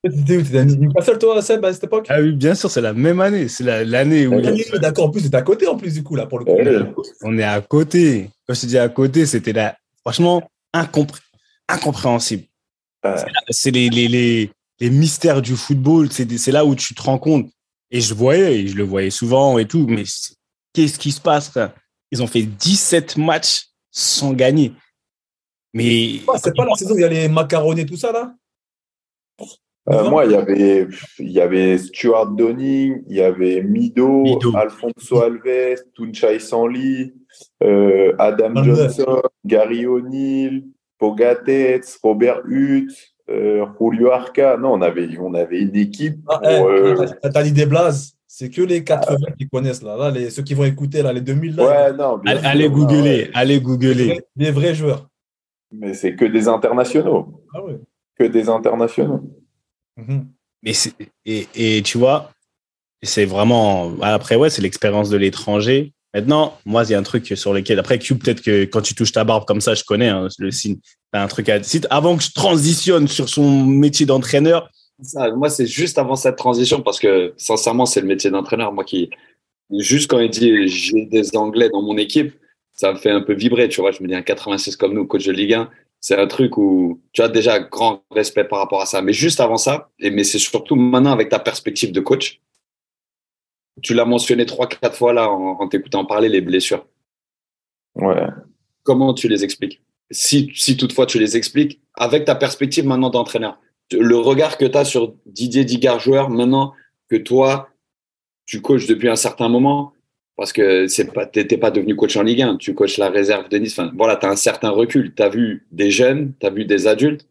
T'étais où T'étais à Newcastle, toi, Seb, à cette époque? Ah oui, bien sûr, c'est la même année. C'est l'année où. D'accord, en plus, c'était à côté, en plus, du coup, là, pour le coup. On est à côté. Quand je te dis à côté, c'était là. Franchement, incompréhensible. C'est les, les, les, les, mystères du football. C'est là où tu te rends compte. Et je voyais, et je le voyais souvent et tout, mais qu'est-ce qui se passe Ils ont fait 17 matchs sans gagner. Mais. c'est pas la saison où il y a les macaronis et tout ça, là? Euh, moi, il y avait, il y avait Stuart Donning, il y avait Mido, Alfonso Alves, Tunchai Sanli, euh, Adam Johnson, Gary O'Neill, Pogatetz, Robert Hutt, euh, Julio Arca. Non, on avait, on avait une équipe. Ah, eh, T'as dit des blazes. C'est que les 80 qui connaissent là, là les, ceux qui vont écouter là, les 2000 là. Ouais, non, allez, googler, allez googler. Des vrais, joueurs. Mais c'est que des internationaux. Ah ouais. Que des internationaux. Mhm. Mais et, et, tu vois, c'est vraiment. Après, ouais, c'est l'expérience de l'étranger. Maintenant, moi, il y a un truc sur lequel. Après, Q, peut-être que quand tu touches ta barbe comme ça, je connais hein, le signe. T'as un truc à. Avant que je transitionne sur son métier d'entraîneur. moi, c'est juste avant cette transition parce que, sincèrement, c'est le métier d'entraîneur. Moi qui. Juste quand il dit j'ai des Anglais dans mon équipe, ça me fait un peu vibrer. Tu vois, je me dis un 86 comme nous, coach de Ligue 1 c'est un truc où tu as déjà grand respect par rapport à ça. Mais juste avant ça, et mais c'est surtout maintenant avec ta perspective de coach, tu l'as mentionné trois, quatre fois là en, t'écoutant parler, les blessures. Ouais. Comment tu les expliques? Si, si toutefois tu les expliques, avec ta perspective maintenant d'entraîneur, le regard que tu as sur Didier Digard, joueur, maintenant que toi, tu coaches depuis un certain moment, parce que c'est pas, t'es pas devenu coach en Ligue 1, tu coaches la réserve de Nice. Enfin, voilà, tu as un certain recul. Tu as vu des jeunes, tu as vu des adultes.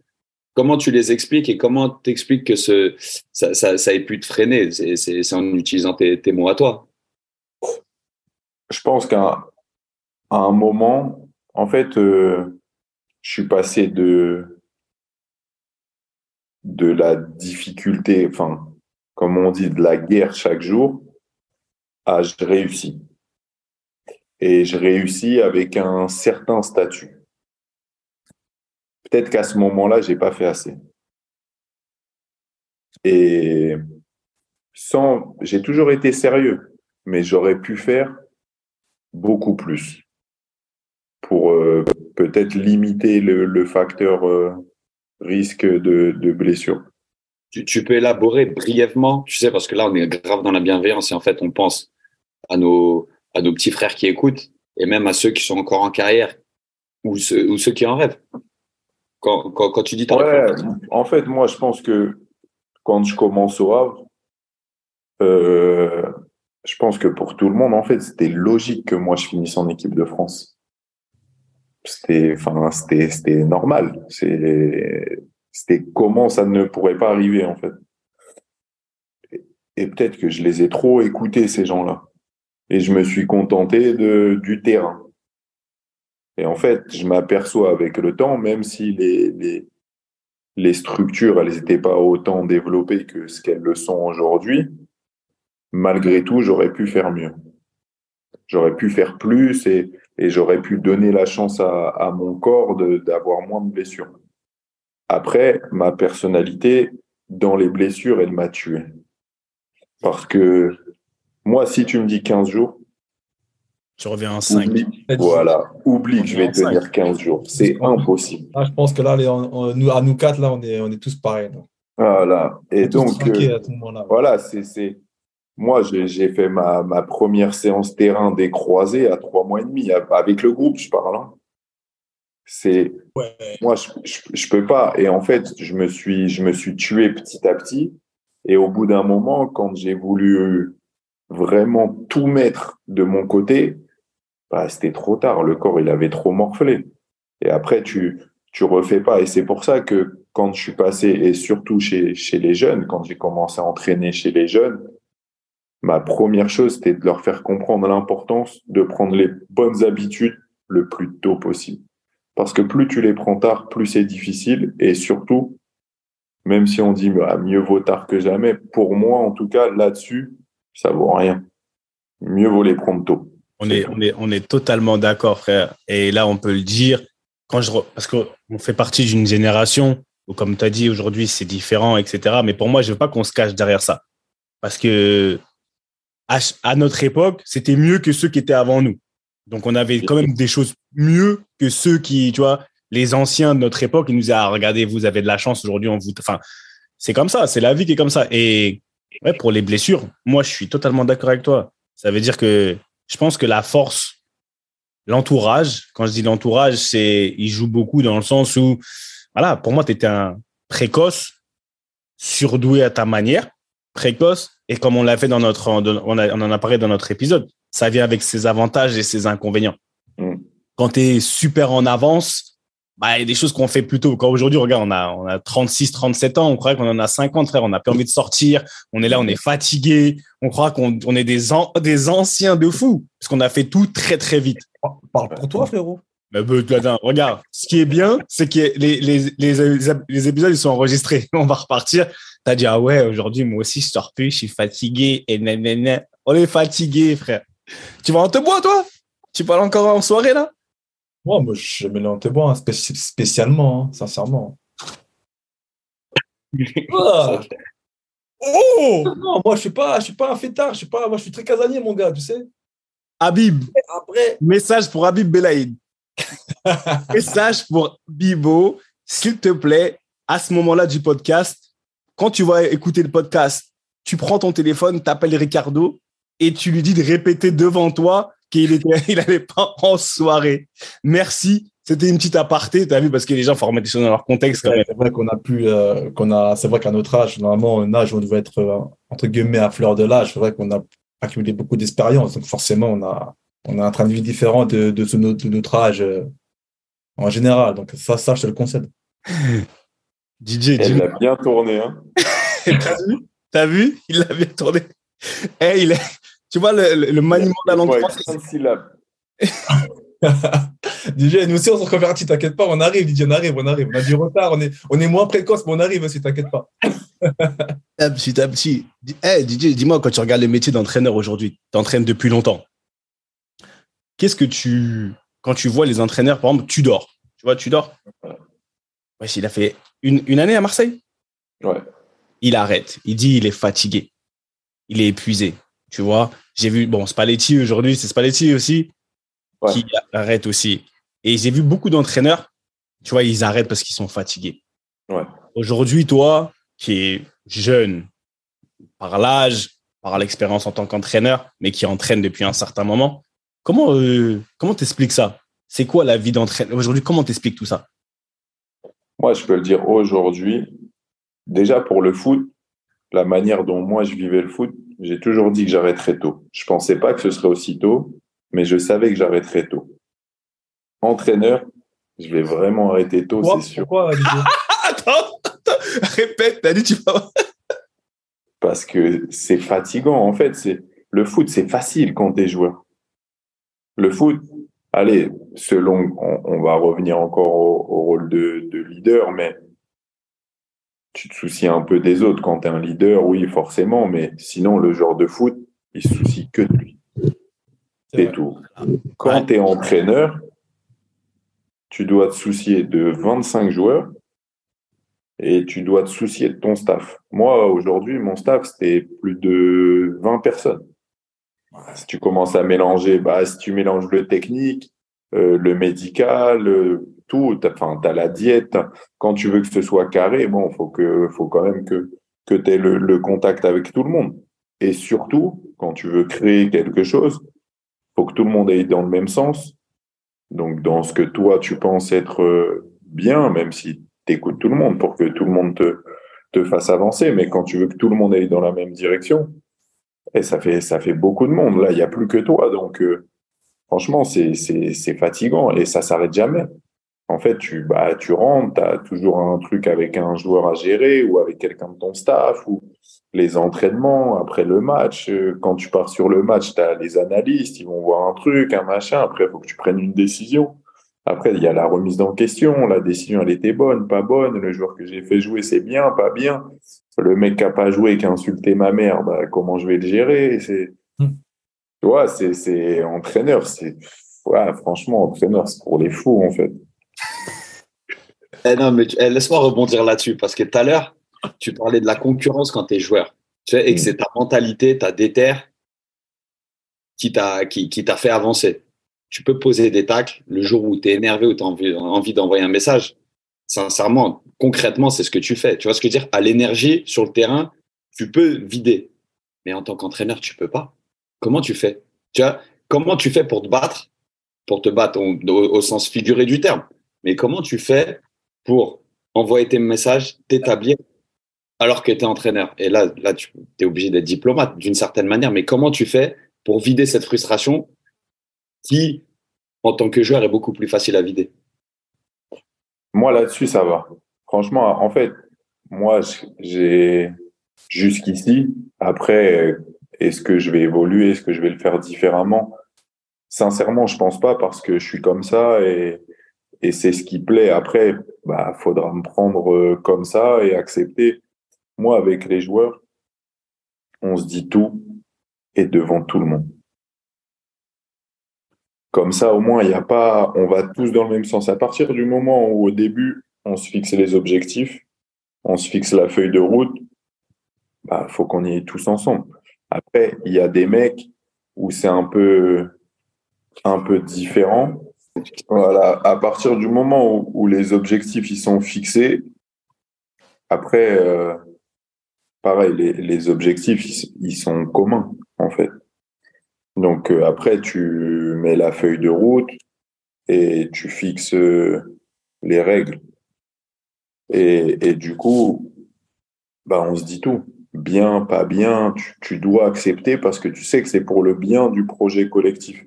Comment tu les expliques et comment t'expliques que ça, ait pu te freiner? C'est en utilisant tes, mots à toi. Je pense qu'à un moment, en fait, euh, je suis passé de, de la difficulté, enfin, comme on dit, de la guerre chaque jour, ah, je réussis. Et je réussis avec un certain statut. Peut-être qu'à ce moment-là, j'ai pas fait assez. Et sans, j'ai toujours été sérieux, mais j'aurais pu faire beaucoup plus pour euh, peut-être limiter le, facteur euh, risque de, blessure. Tu, peux élaborer brièvement, tu sais, parce que là, on est grave dans la bienveillance et en fait, on pense à nos, à nos petits frères qui écoutent et même à ceux qui sont encore en carrière ou ceux qui en rêvent. Quand, quand, quand tu dis ouais, En fait, moi, je pense que quand je commence au Havre, euh, je pense que pour tout le monde, en fait, c'était logique que moi, je finisse en équipe de France. C'était, enfin, c'était, c'était normal. C'était comment ça ne pourrait pas arriver, en fait. Et peut-être que je les ai trop écoutés, ces gens-là et je me suis contenté de, du terrain. Et en fait, je m'aperçois avec le temps, même si les, les, les structures, elles n'étaient pas autant développées que ce qu'elles le sont aujourd'hui, malgré tout, j'aurais pu faire mieux. J'aurais pu faire plus et, et j'aurais pu donner la chance à, à mon corps d'avoir moins de blessures. Après, ma personnalité, dans les blessures, elle m'a tué. Parce que moi, si tu me dis 15 jours, tu reviens en 5. Oublie, voilà, oublie que je vais tenir 15 jours. C'est impossible. Ah, je pense que là, les, on, nous, à nous quatre, là, on est, on est tous pareils. Donc. Voilà. Et donc, euh, voilà, c'est. Moi, j'ai fait ma, ma, première séance terrain des croisés à trois mois et demi, avec le groupe, je parle. Hein. C'est. Ouais. Moi, je, je, je, peux pas. Et en fait, je me suis, je me suis tué petit à petit. Et au bout d'un moment, quand j'ai voulu vraiment tout mettre de mon côté, bah, c'était trop tard. Le corps, il avait trop morflé. Et après, tu tu refais pas. Et c'est pour ça que quand je suis passé, et surtout chez, chez les jeunes, quand j'ai commencé à entraîner chez les jeunes, ma première chose, c'était de leur faire comprendre l'importance de prendre les bonnes habitudes le plus tôt possible. Parce que plus tu les prends tard, plus c'est difficile. Et surtout, même si on dit bah, mieux vaut tard que jamais, pour moi, en tout cas, là-dessus, ça vaut rien. Mieux vaut les prendre tôt. On est, on est, on est totalement d'accord, frère. Et là, on peut le dire. Quand je, parce qu'on fait partie d'une génération où, comme tu as dit, aujourd'hui, c'est différent, etc. Mais pour moi, je veux pas qu'on se cache derrière ça. Parce que, à, notre époque, c'était mieux que ceux qui étaient avant nous. Donc, on avait quand même des choses mieux que ceux qui, tu vois, les anciens de notre époque, ils nous a regardé, vous avez de la chance aujourd'hui, on vous, enfin, c'est comme ça, c'est la vie qui est comme ça. Et ouais, pour les blessures, moi, je suis totalement d'accord avec toi. Ça veut dire que je pense que la force, l'entourage, quand je dis l'entourage, c'est, il joue beaucoup dans le sens où, voilà, pour moi, tu étais un précoce, surdoué à ta manière, précoce, et comme on l'a fait dans notre, on, en a parlé dans notre épisode, ça vient avec ses avantages et ses inconvénients. Mm. Quand tu es super en avance, bah, il y a des choses qu'on fait plutôt. Quand aujourd'hui, regarde, on a, on a 36, 37 ans, on croit qu'on en a 50, frère, on n'a plus envie de sortir, on est là, on est fatigué, on croit qu'on on est des, des anciens de fous, parce qu'on a fait tout très, très vite. Parle pour toi, frérot. Mais bah, regarde, ce qui est bien, c'est que les, les, les, les, épisodes, ils sont enregistrés. [laughs] On va repartir. T'as dit, ah ouais, aujourd'hui, moi aussi, je sors plus, je suis fatigué, et nanana. On est fatigué, frère. Tu vas en te bois, toi? Tu parles encore en soirée, là? Moi, je mets le bois, spécialement, hein, sincèrement. [laughs] Ah. Oh non, moi je suis pas, je suis pas un fêtard, je suis pas, moi je suis très casanier mon gars, tu sais. Habib. Après. Message pour Habib Belaïd. [laughs] Message pour Bibo, s'il te plaît, à ce moment-là du podcast, quand tu vas écouter le podcast, tu prends ton téléphone, tu appelles Ricardo et tu lui dis de répéter devant toi qu'il était, [laughs] il allait pas en soirée. Merci. C'était une petite aparté, tu as vu, parce que les gens faut remettre des choses dans leur contexte quand même. C'est vrai qu'on a pu, euh, qu'on a, c'est vrai qu'à notre âge, normalement, un âge où on devait être, euh, entre guillemets, à fleur de l'âge, c'est vrai qu'on a accumulé beaucoup d'expérience. Donc, forcément, on a, on a un train de vie différent de, de, de notre âge euh, en général. Donc, ça, ça, je te le concède. [laughs] DJ, Elle a bien tourné, hein. [laughs] T'as vu? T'as vu? Il l'a bien tourné. Eh, il est, tu vois le, le, maniement de la langue française. syllabes. [laughs] DJ, nous aussi, on se convertit, t'inquiète pas, on arrive, DJ, on arrive, on arrive. On a du retard, on est, on est moins précoce, mais on arrive aussi, t'inquiète pas. petit à petit. Hey, DJ, dis-moi, quand tu regardes le métier d'entraîneur aujourd'hui, tu entraînes depuis longtemps. Qu'est-ce que tu. Quand tu vois les entraîneurs, par exemple, tu dors. Tu vois, tu dors. Ouais, il a fait une, une année à Marseille? Ouais. Il arrête. Il dit il est fatigué. Il est épuisé. Tu vois, j'ai vu, bon, Spalletti aujourd'hui, c'est Spalletti aussi qui arrête aussi. Et j'ai vu beaucoup d'entraîneurs, tu vois, ils arrêtent parce qu'ils sont fatigués. Ouais. Aujourd'hui, toi, qui es jeune par l'âge, par l'expérience en tant qu'entraîneur, mais qui entraîne depuis un certain moment, comment euh, comment t'expliques ça? C'est quoi la vie d'entraîneur? Aujourd'hui Comment t'expliques tout ça? Moi, je peux le dire aujourd'hui. Déjà pour le foot, la manière dont moi je vivais le foot, j'ai toujours dit que j'arrêterais tôt. Je pensais pas que ce serait aussi tôt, mais je savais que j'arrêterais tôt. Entraîneur, je vais vraiment arrêter tôt, c'est sûr. Pourquoi, [laughs] attends, attends, répète, t'as dit tu vas. Parce que c'est fatigant, en fait. C'est le foot, c'est facile quand t'es joueur. Le foot, allez, selon, on, va revenir encore au, rôle de, de leader, mais tu te soucies un peu des autres. Quand tu es un leader, oui, forcément, mais sinon, le genre de foot, il se soucie que de lui. C'est tout. Quand tu es entraîneur, tu dois te soucier de 25 joueurs et tu dois te soucier de ton staff. Moi, aujourd'hui, mon staff, c'était plus de 20 personnes. Si tu commences à mélanger, bah, si tu mélanges le technique, euh, le médical, euh, tout, enfin, t'as la diète. Quand tu veux que ce soit carré, bon, faut que, faut quand même que, que tu aies le, contact avec tout le monde. Et surtout, quand tu veux créer quelque chose, faut que tout le monde aille dans le même sens. Donc, dans ce que toi, tu penses être euh, bien, même si tu écoutes tout le monde pour que tout le monde te, te fasse avancer. Mais quand tu veux que tout le monde aille dans la même direction, et ça fait, ça fait beaucoup de monde. Là, il n'y a plus que toi. Donc, euh, franchement, c'est fatigant et ça s'arrête jamais. En fait, tu, bah, tu rentres, tu as toujours un truc avec un joueur à gérer ou avec quelqu'un de ton staff ou les entraînements après le match. Euh, Quand tu pars sur le match, tu as les analystes, ils vont voir un truc, un machin. Après, il faut que tu prennes une décision. Après, il y a la remise en question. La décision, elle était bonne, pas bonne. Le joueur que j'ai fait jouer, c'est bien, pas bien. Le mec qui a pas joué, qui a insulté ma mère, bah, comment je vais le gérer? C'est, Hmm. tu vois, c'est, c'est entraîneur. C'est, ouais, franchement, entraîneur, c'est pour les fous, en fait. Eh non, mais eh, laisse-moi rebondir là-dessus, parce que tout à l'heure, tu parlais de la concurrence quand tu es joueur. Tu sais, et que Mm. c'est ta mentalité, ta déter qui t'a qui, qui fait avancer. Tu peux poser des tacles le jour où tu es énervé ou tu as envie, envie d'envoyer un message. Sincèrement, concrètement, c'est ce que tu fais. Tu vois ce que je veux dire? À l'énergie, sur le terrain, tu peux vider. Mais en tant qu'entraîneur, tu peux pas. Comment tu fais? Tu vois, comment tu fais pour te battre? Pour te battre au sens figuré du terme. Mais comment tu fais pour envoyer tes messages, t'établir alors que tu es entraîneur Et là, là tu es obligé d'être diplomate d'une certaine manière. Mais comment tu fais pour vider cette frustration qui, en tant que joueur, est beaucoup plus facile à vider? Moi, là-dessus, ça va. Franchement, en fait, moi, j'ai jusqu'ici, après, est-ce que je vais évoluer, est-ce que je vais le faire différemment? Sincèrement, je pense pas parce que je suis comme ça et, et c'est ce qui plaît. Après, bah, faudra me prendre euh, comme ça et accepter. Moi, avec les joueurs, on se dit tout et devant tout le monde. Comme ça, au moins, il a pas, on va tous dans le même sens. À partir du moment où, au début, on se fixe les objectifs, on se fixe la feuille de route, bah, faut qu'on y aille tous ensemble. Après, il y a des mecs où c'est un peu, un peu différent. Voilà. À partir du moment où, les objectifs, ils sont fixés, après, euh, pareil, les, objectifs, sont communs, en fait. Donc euh, après, tu mets la feuille de route et tu fixes euh, les règles. Et, du coup, bah, on se dit tout. Bien, pas bien, tu dois accepter parce que tu sais que c'est pour le bien du projet collectif.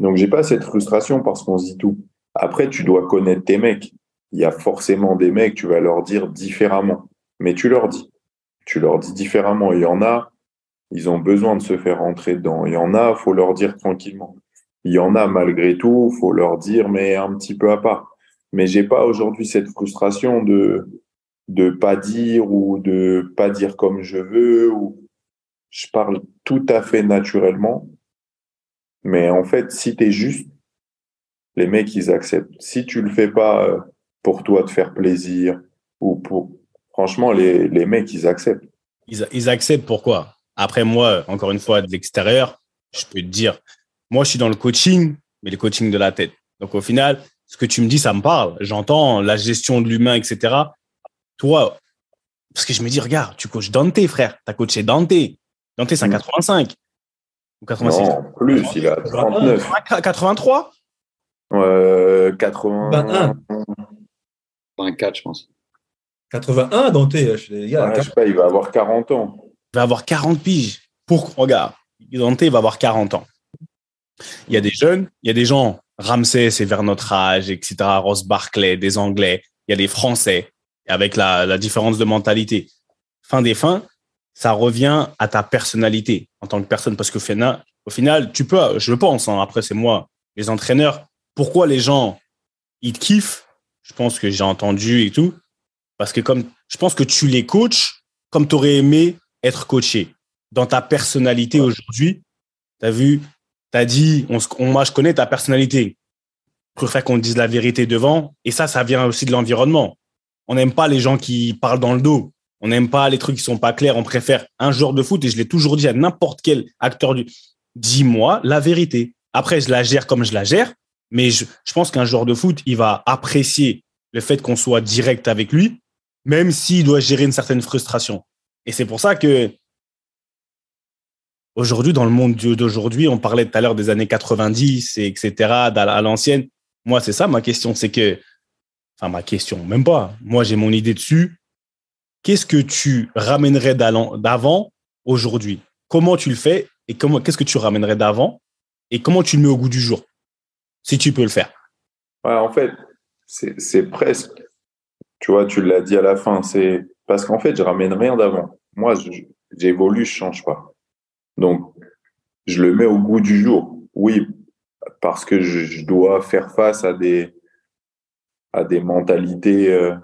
Donc j'ai pas cette frustration parce qu'on se dit tout. Après, tu dois connaître tes mecs. Il y a forcément des mecs, tu vas leur dire différemment. Mais tu leur dis. Tu leur dis différemment. Il y en a, ils ont besoin de se faire rentrer dedans. Il y en a, faut leur dire tranquillement. Il y en a, malgré tout, faut leur dire, mais un petit peu à part. Mais j'ai pas aujourd'hui cette frustration de de pas dire ou de pas dire comme je veux. Ou je parle tout à fait naturellement. Mais en fait, si tu es juste, les mecs, ils acceptent. Si tu le fais pas euh, pour toi te faire plaisir ou pour... Franchement, les, les mecs, ils acceptent. Ils, ils acceptent pourquoi? Après, moi, encore une fois, de l'extérieur, je peux te dire, moi, je suis dans le coaching, mais le coaching de la tête. Donc, au final, ce que tu me dis, ça me parle. J'entends la gestion de l'humain, etc. Toi, parce que je me dis, regarde, tu coaches Dante, frère. Tu as coaché Dante. Dante, c'est un Mm. 85. Ou 86. Non, plus, il a 39. 83 Euh, 80. 21. 24, je pense. 81, Dante, je- les gars. Ouais, je sais pas, il va avoir 40 ans. Il va avoir 40 piges. Pour, regarde, Dante va avoir 40 ans. Il y a des jeunes, il y a des gens, Ramsey, c'est vers notre âge, etc. Ross Barclay, des Anglais, il y a des Français, avec la, la différence de mentalité. Fin des fins, ça revient à ta personnalité en tant que personne, parce qu'au final, au final, tu peux, je pense, hein, après c'est moi, les entraîneurs, pourquoi les gens, ils te kiffent, je pense que j'ai entendu et tout, Parce que comme je pense que tu les coaches comme tu aurais aimé être coaché. Dans ta personnalité aujourd'hui, tu as vu, tu as dit, on, moi je connais ta personnalité. Je préfère qu'on dise la vérité devant. Et ça, ça vient aussi de l'environnement. On n'aime pas les gens qui parlent dans le dos. On n'aime pas les trucs qui sont pas clairs. On préfère un joueur de foot, et je l'ai toujours dit à n'importe quel acteur du. Dis-moi la vérité. Après, je la gère comme je la gère, mais je, je pense qu'un joueur de foot, il va apprécier le fait qu'on soit direct avec lui, même s'il doit gérer une certaine frustration. Et c'est pour ça que aujourd'hui, dans le monde d'aujourd'hui, on parlait tout à l'heure des années 90, et etc., à l'ancienne. Moi, c'est ça ma question, c'est que, enfin ma question, même pas. Moi, j'ai mon idée dessus. Qu'est-ce que tu ramènerais d'avant aujourd'hui? Comment tu le fais et comment qu'est-ce que tu ramènerais d'avant et comment tu le mets au goût du jour? Si tu peux le faire. en fait, c'est presque, tu vois, tu l'as dit à la fin, c'est parce qu'en fait, je ramène rien d'avant. Moi, j'évolue, je change pas. Donc, je le mets au goût du jour. Oui, parce que je, dois faire face à des, à des mentalités euh,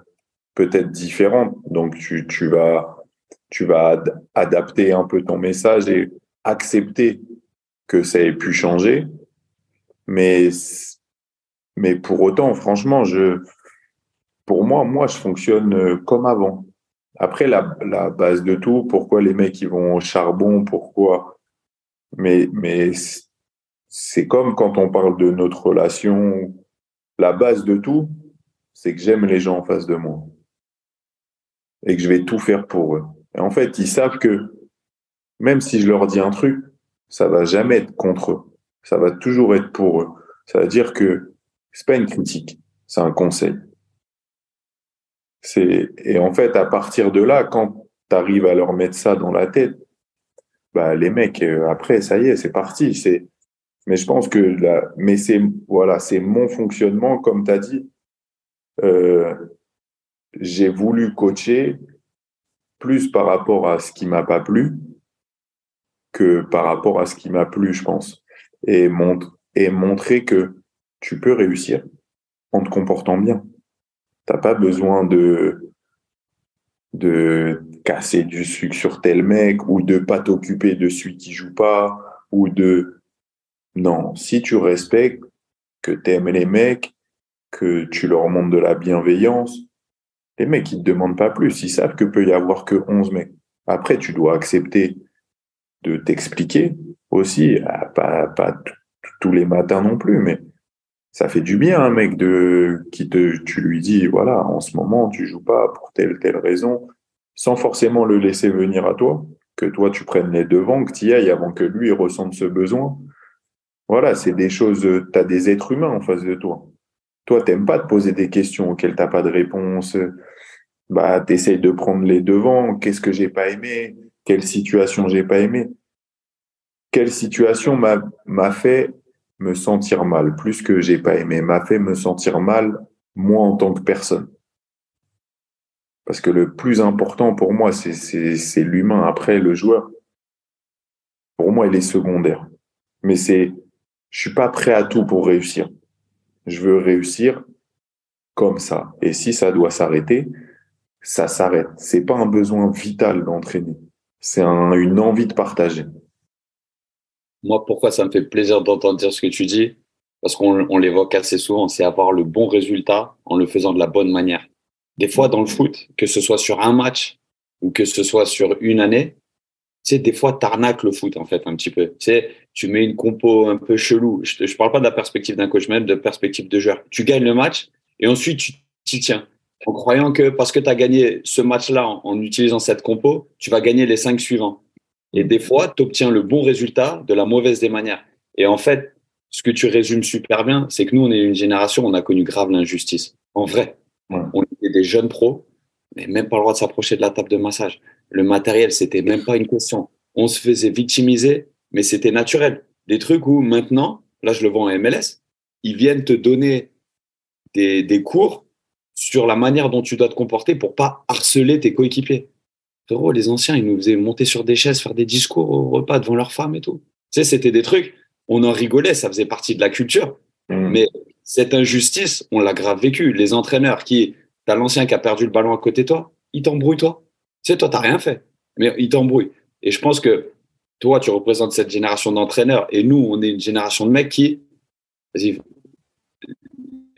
peut-être différentes. Donc, tu, tu, vas, tu vas adapter un peu ton message et accepter que ça ait pu changer. Mais, mais pour autant, franchement, je, pour moi, moi, je fonctionne euh, comme avant. Après, la, la base de tout, pourquoi les mecs ils vont au charbon, pourquoi? Mais, mais c'est comme quand on parle de notre relation. La base de tout, c'est que j'aime les gens en face de moi et que je vais tout faire pour eux. Et en fait, ils savent que même si je leur dis un truc, ça va jamais être contre eux. Ça va toujours être pour eux. Ça veut dire que c'est pas une critique, c'est un conseil. C'est et en fait à partir de là, quand tu arrives à leur mettre ça dans la tête, bah les mecs euh, après ça y est, c'est parti. C'est mais je pense que là, mais c'est voilà, c'est mon fonctionnement comme tu as dit. Euh, j'ai voulu coacher plus par rapport à ce qui m'a pas plu que par rapport à ce qui m'a plu, je pense. Et, montre, et montrer que tu peux réussir en te comportant bien. T'as pas besoin de, de casser du sucre sur tel mec ou de pas t'occuper de celui qui joue pas ou de non si tu respectes que t'aimes les mecs que tu leur montres de la bienveillance les mecs ils te demandent pas plus. Ils savent que peut y avoir que 11 mecs. Après tu dois accepter de t'expliquer aussi pas pas tous les matins non plus mais ça fait du bien un mec de qui te tu lui dis voilà en ce moment tu joues pas pour telle telle raison sans forcément le laisser venir à toi que toi tu prennes les devants que tu y ailles avant que lui ressente ce besoin. Voilà c'est des choses tu as des êtres humains en face de toi. Toi t'aimes pas te poser des questions auxquelles t'as pas de réponse bah t'essayes de prendre les devants qu'est-ce que j'ai pas aimé? Quelle situation j'ai pas aimé? Quelle situation m'a m'a fait me sentir mal, plus que j'ai pas aimé, m'a fait me sentir mal, moi en tant que personne. Parce que le plus important pour moi, c'est l'humain. Après, le joueur, pour moi, il est secondaire. Mais c'est, je suis pas prêt à tout pour réussir. Je veux réussir comme ça. Et si ça doit s'arrêter, ça s'arrête. C'est pas un besoin vital d'entraîner. C'est une envie de partager moi, pourquoi ça me fait plaisir d'entendre ce que tu dis? Parce qu'on l'évoque assez souvent, c'est avoir le bon résultat en le faisant de la bonne manière. Des fois, dans le foot, que ce soit sur un match ou que ce soit sur une année, tu des fois, t'arnaques le foot, en fait, un petit peu. Tu tu mets une compo un peu chelou. Je, je parle pas de la perspective d'un coach, même de perspective de joueur. Tu gagnes le match et ensuite, tu t'y tiens. En croyant que parce que tu as gagné ce match-là en, en utilisant cette compo, tu vas gagner les cinq suivants. Et des fois, tu obtiens le bon résultat de la mauvaise des manières. Et en fait, ce que tu résumes super bien, c'est que nous, on est une génération, on a connu grave l'injustice. En vrai, on était des jeunes pros, mais même pas le droit de s'approcher de la table de massage. Le matériel, c'était même pas une question. On se faisait victimiser, mais c'était naturel. Des trucs où maintenant, là, je le vois en MLS, ils viennent te donner des, des cours sur la manière dont tu dois te comporter pour pas harceler tes coéquipiers les anciens, ils nous faisaient monter sur des chaises, faire des discours au repas devant leurs femmes et tout. Tu sais, c'était des trucs, on en rigolait, ça faisait partie de la culture. Mm. Mais cette injustice, on l'a grave vécu. Les entraîneurs qui, T'as l'ancien qui a perdu le ballon à côté de toi, il t'embrouille, toi. Tu sais, toi, t'as rien fait, mais il t'embrouille. Et je pense que toi, tu représentes cette génération d'entraîneurs et nous, on est une génération de mecs qui, vas-y,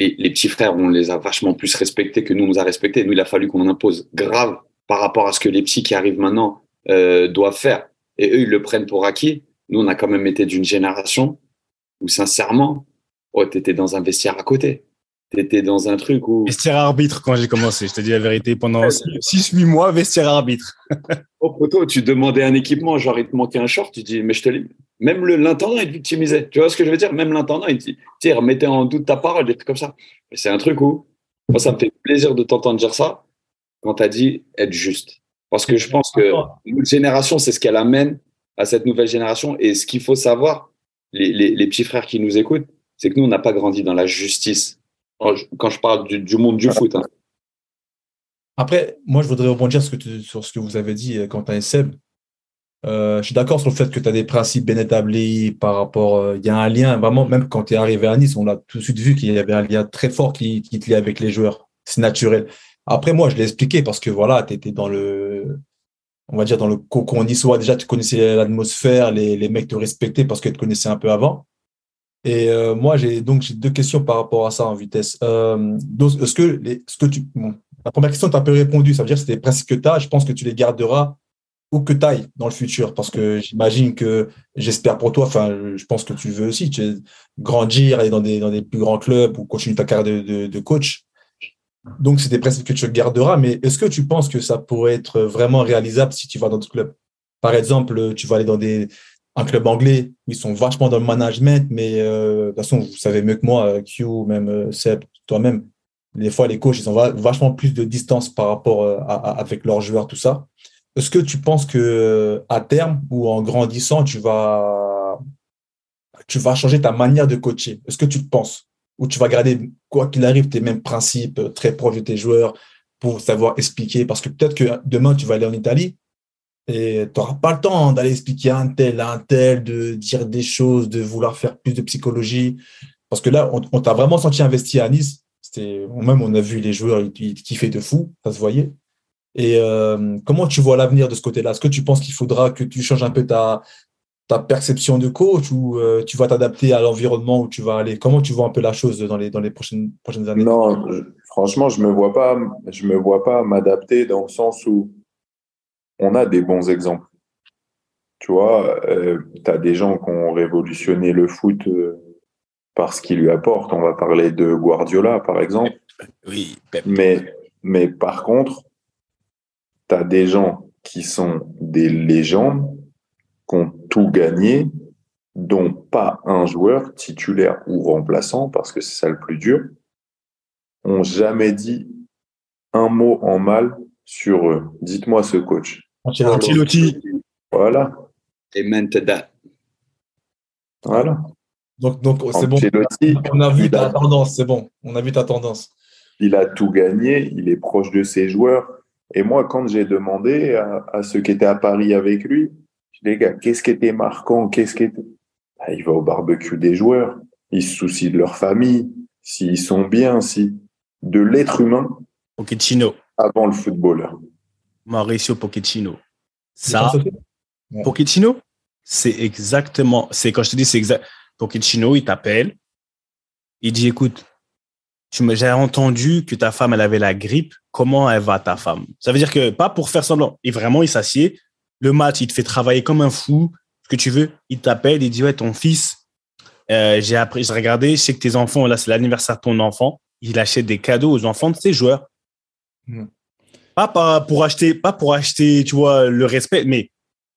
les, les petits frères, on les a vachement plus respectés que nous, on nous a respectés. Nous, il a fallu qu'on impose grave par rapport à ce que les petits qui arrivent maintenant euh, doivent faire. Et eux, ils le prennent pour acquis. Nous, on a quand même été d'une génération où, sincèrement, oh, tu dans un vestiaire à côté. Tu étais dans un truc où. Vestiaire arbitre quand j'ai commencé, je te dis la vérité. Pendant 6-8 mois, vestiaire arbitre. [laughs] Au poteau, tu demandais un équipement, genre il te manquait un short, tu dis, mais je te l'ai. Même le- l'intendant, il te victimisait. Tu vois ce que je veux dire? Même l'intendant, il te dit, tiens, remettez en doute ta parole, des trucs comme ça. C'est un truc où, moi, ça me fait plaisir de t'entendre dire ça quand tu as dit être juste. Parce que je pense que notre génération, c'est ce qu'elle amène à cette nouvelle génération. Et ce qu'il faut savoir, les, les, les petits frères qui nous écoutent, c'est que nous, on n'a pas grandi dans la justice. Quand je, parle du, du monde du foot, hein. Après, moi, je voudrais rebondir sur ce que, tu- sur ce que vous avez dit, euh, Quentin et Seb. Euh, je suis d'accord sur le fait que tu as des principes bien établis par rapport. euh, Il y a un lien, vraiment, même quand tu es arrivé à Nice, on l'a tout de suite vu qu'il y avait un lien très fort qui, qui te liait avec les joueurs. C'est naturel. Après, moi, je l'ai expliqué parce que voilà, tu étais dans le. On va dire dans le cocon niçois. Déjà, tu connaissais l'atmosphère, les, les mecs te respectaient parce que tu te connaissais un peu avant. Et euh, moi, j'ai donc j'ai deux questions par rapport à ça en vitesse. Euh, est-ce que, les, ce que tu. bon, la première question, tu as un peu répondu. Ça veut dire que c'était presque que tu as. Je pense que tu les garderas où que tu ailles dans le futur. Parce que j'imagine que, j'espère pour toi, enfin, je pense que tu veux aussi tu grandir, aller dans des, dans des plus grands clubs ou continuer ta carrière de, de, de coach. Donc, des principes que tu garderas. Mais est-ce que tu penses que ça pourrait être vraiment réalisable si tu vas dans d'autres clubs? Par exemple, tu vas aller dans des, un club anglais où ils sont vachement dans le management, mais euh, de toute façon, vous savez mieux que moi, euh, Q, même euh, Seb, toi-même, des fois, les coachs, ils ont va- vachement plus de distance par rapport à, avec leurs joueurs, tout ça. Est-ce que tu penses que à terme ou en grandissant, tu vas, tu vas changer ta manière de coacher? Est-ce que tu penses? Ou tu vas garder, quoi qu'il arrive, tes mêmes principes très proches de tes joueurs pour savoir expliquer? Parce que peut-être que demain, tu vas aller en Italie et tu n'auras pas le temps d'aller expliquer un tel, un tel, de dire des choses, de vouloir faire plus de psychologie. Parce que là, on, t'a vraiment senti investi à Nice. C'était, même on a vu les joueurs, ils, ils kiffaient de fou, ça se voyait. Et euh, comment tu vois l'avenir de ce côté-là? Est-ce que tu penses qu'il faudra que tu changes un peu ta, perception de coach ou euh, tu vas t'adapter à l'environnement où tu vas aller? Comment tu vois un peu la chose dans les, dans les prochaines, prochaines années? Non, franchement, je me vois pas, me vois pas m'adapter dans le sens où on a des bons exemples. Tu vois, tu as des gens qui ont révolutionné le foot euh, par ce qu'il lui apporte. On va parler de Guardiola, par exemple. Oui, Pep. Mais, mais par contre, tu as des gens qui sont des légendes, qui ont tout gagné, dont pas un joueur titulaire ou remplaçant, parce que c'est ça le plus dur, ont jamais dit un mot en mal sur eux. Dites-moi ce coach. Ancelotti. Voilà, to that. voilà. Donc, donc c'est bon. On a vu il ta a- tendance, c'est bon. On a vu ta tendance. il a tout gagné, il est proche de ses joueurs. Et moi, quand j'ai demandé à, à ceux qui étaient à Paris avec lui, je dis, les gars, qu'est-ce qui était marquant Qu'est-ce qui était... Ah, il va au barbecue des joueurs, il se soucie de leur famille, s'ils sont bien, si de l'être humain Pochettino. avant le footballeur. Mauricio Pochettino. Ça, Pochettino, c'est exactement, c'est quand je te dis c'est exact. Pochettino, il t'appelle, il dit écoute, j'ai entendu que ta femme elle avait la grippe. Comment elle va ta femme? Ça veut dire que pas pour faire semblant. Et vraiment, il s'assied. Le match, il te fait travailler comme un fou. Ce que tu veux, il t'appelle, il dit ouais ton fils. euh, j'ai appris, j'ai regardé, je sais que tes enfants là c'est l'anniversaire de ton enfant. Il achète des cadeaux aux enfants de ses joueurs. Hmm. Pas, pour acheter, pas pour acheter, tu vois, le respect, mais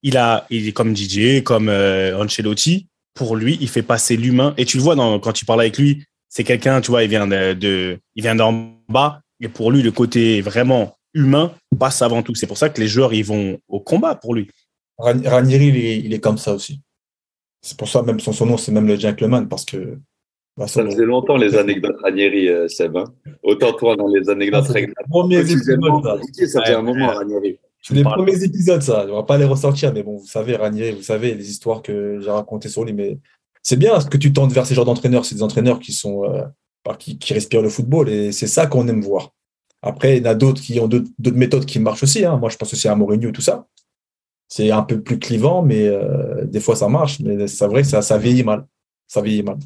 il a, il est comme DJ, comme euh, Ancelotti. Pour lui, il fait passer l'humain. Et tu le vois quand tu parles avec lui, c'est quelqu'un, tu vois, il vient de, il vient d'en bas. Et pour lui, le côté vraiment humain passe avant tout. C'est pour ça que les joueurs, ils vont au combat pour lui. Ran- Ranieri, il est, il est comme ça aussi. C'est pour ça, même son, son nom, c'est même le gentleman, parce que. Bah, Ça faisait longtemps les anecdotes Ranieri, euh, Seb. hein. Autant toi dans les anecdotes Ah, premiers épisodes, ça. Ça faisait un moment. Ranieri. C'est les Parle. premiers épisodes, ça. On va pas les ressortir, mais bon, vous savez, Ranieri, vous savez les histoires que j'ai racontées sur lui. Mais c'est bien ce que tu tentes vers ces genres d'entraîneurs. C'est des entraîneurs qui sont, euh, qui, qui respirent le football et c'est ça qu'on aime voir. Après, il y en a d'autres qui ont d'autres d'autres méthodes qui marchent aussi. hein. Moi, je pense aussi à Mourinho et tout ça. C'est un peu plus clivant, mais euh, des fois, ça marche. Mais c'est vrai que ça, ça vieillit mal. Ça vieillit mal.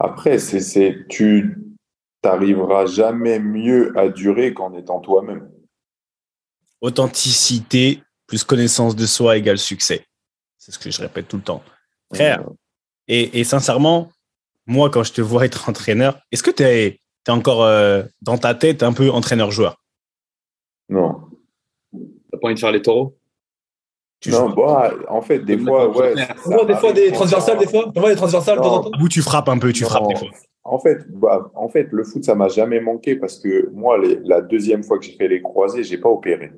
Après, c'est, c'est, tu t'arriveras jamais mieux à durer qu'en étant toi-même. Authenticité plus connaissance de soi égale succès. C'est ce que je répète tout le temps. Frère, et, et sincèrement, moi, quand je te vois être entraîneur, est-ce que tu es, encore euh, dans ta tête un peu entraîneur-joueur? Non. T'as pas envie de faire les taureaux Tu non, joues- bah, en fait, des fois, ouais. On des fois des transversales, des fois. On des transversales de temps en temps. Ou tu frappes un peu, tu Non. frappes des fois. En fait, bah, en fait, le foot, ça m'a jamais manqué parce que moi, les- la deuxième fois que j'ai fait les croisés, j'ai pas opéré.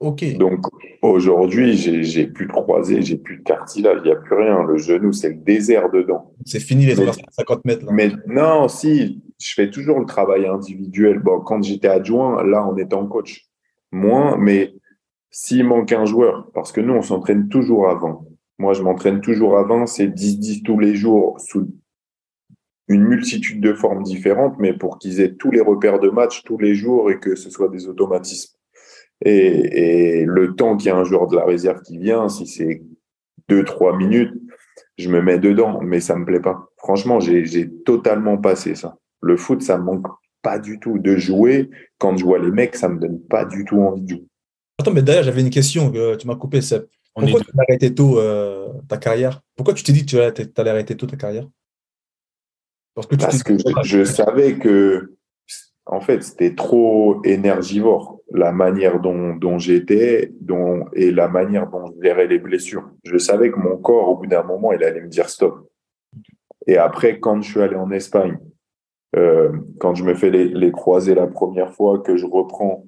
Ok. Donc aujourd'hui, j'ai j'ai plus de croisés, j'ai plus de cartilage, il y a plus rien. Le genou, c'est le désert dedans. C'est fini les Mais- transversales à 50 mètres. Là. Mais non, si, je fais toujours le travail individuel. Bon, quand j'étais adjoint, là, en étant coach, moins, mais s'il manque un joueur, parce que nous, on s'entraîne toujours avant. Moi, je m'entraîne toujours avant, c'est 10-10 tous les jours, sous une multitude de formes différentes, mais pour qu'ils aient tous les repères de match tous les jours et que ce soit des automatismes. Et, le temps qu'il y a un joueur de la réserve qui vient, si c'est 2-3 minutes, je me mets dedans, mais ça me plaît pas. Franchement, j'ai j'ai totalement passé ça. Le foot, ça me manque pas du tout de jouer. Quand je vois les mecs, ça me donne pas du tout envie de jouer. Attends, mais d'ailleurs, j'avais une question que tu m'as coupé, Seb. Pourquoi tu as arrêté tôt euh, ta carrière? Pourquoi tu t'es dit que tu allais, arrêter tôt ta carrière? Parce que tu Parce que je, je savais que, en fait, c'était trop énergivore, la manière dont, dont j'étais dont, et la manière dont je gérais les blessures. Je savais que mon corps, au bout d'un moment, il allait me dire stop. Et après, quand je suis allé en Espagne, euh, quand je me fais les, les croisés la première fois, que je reprends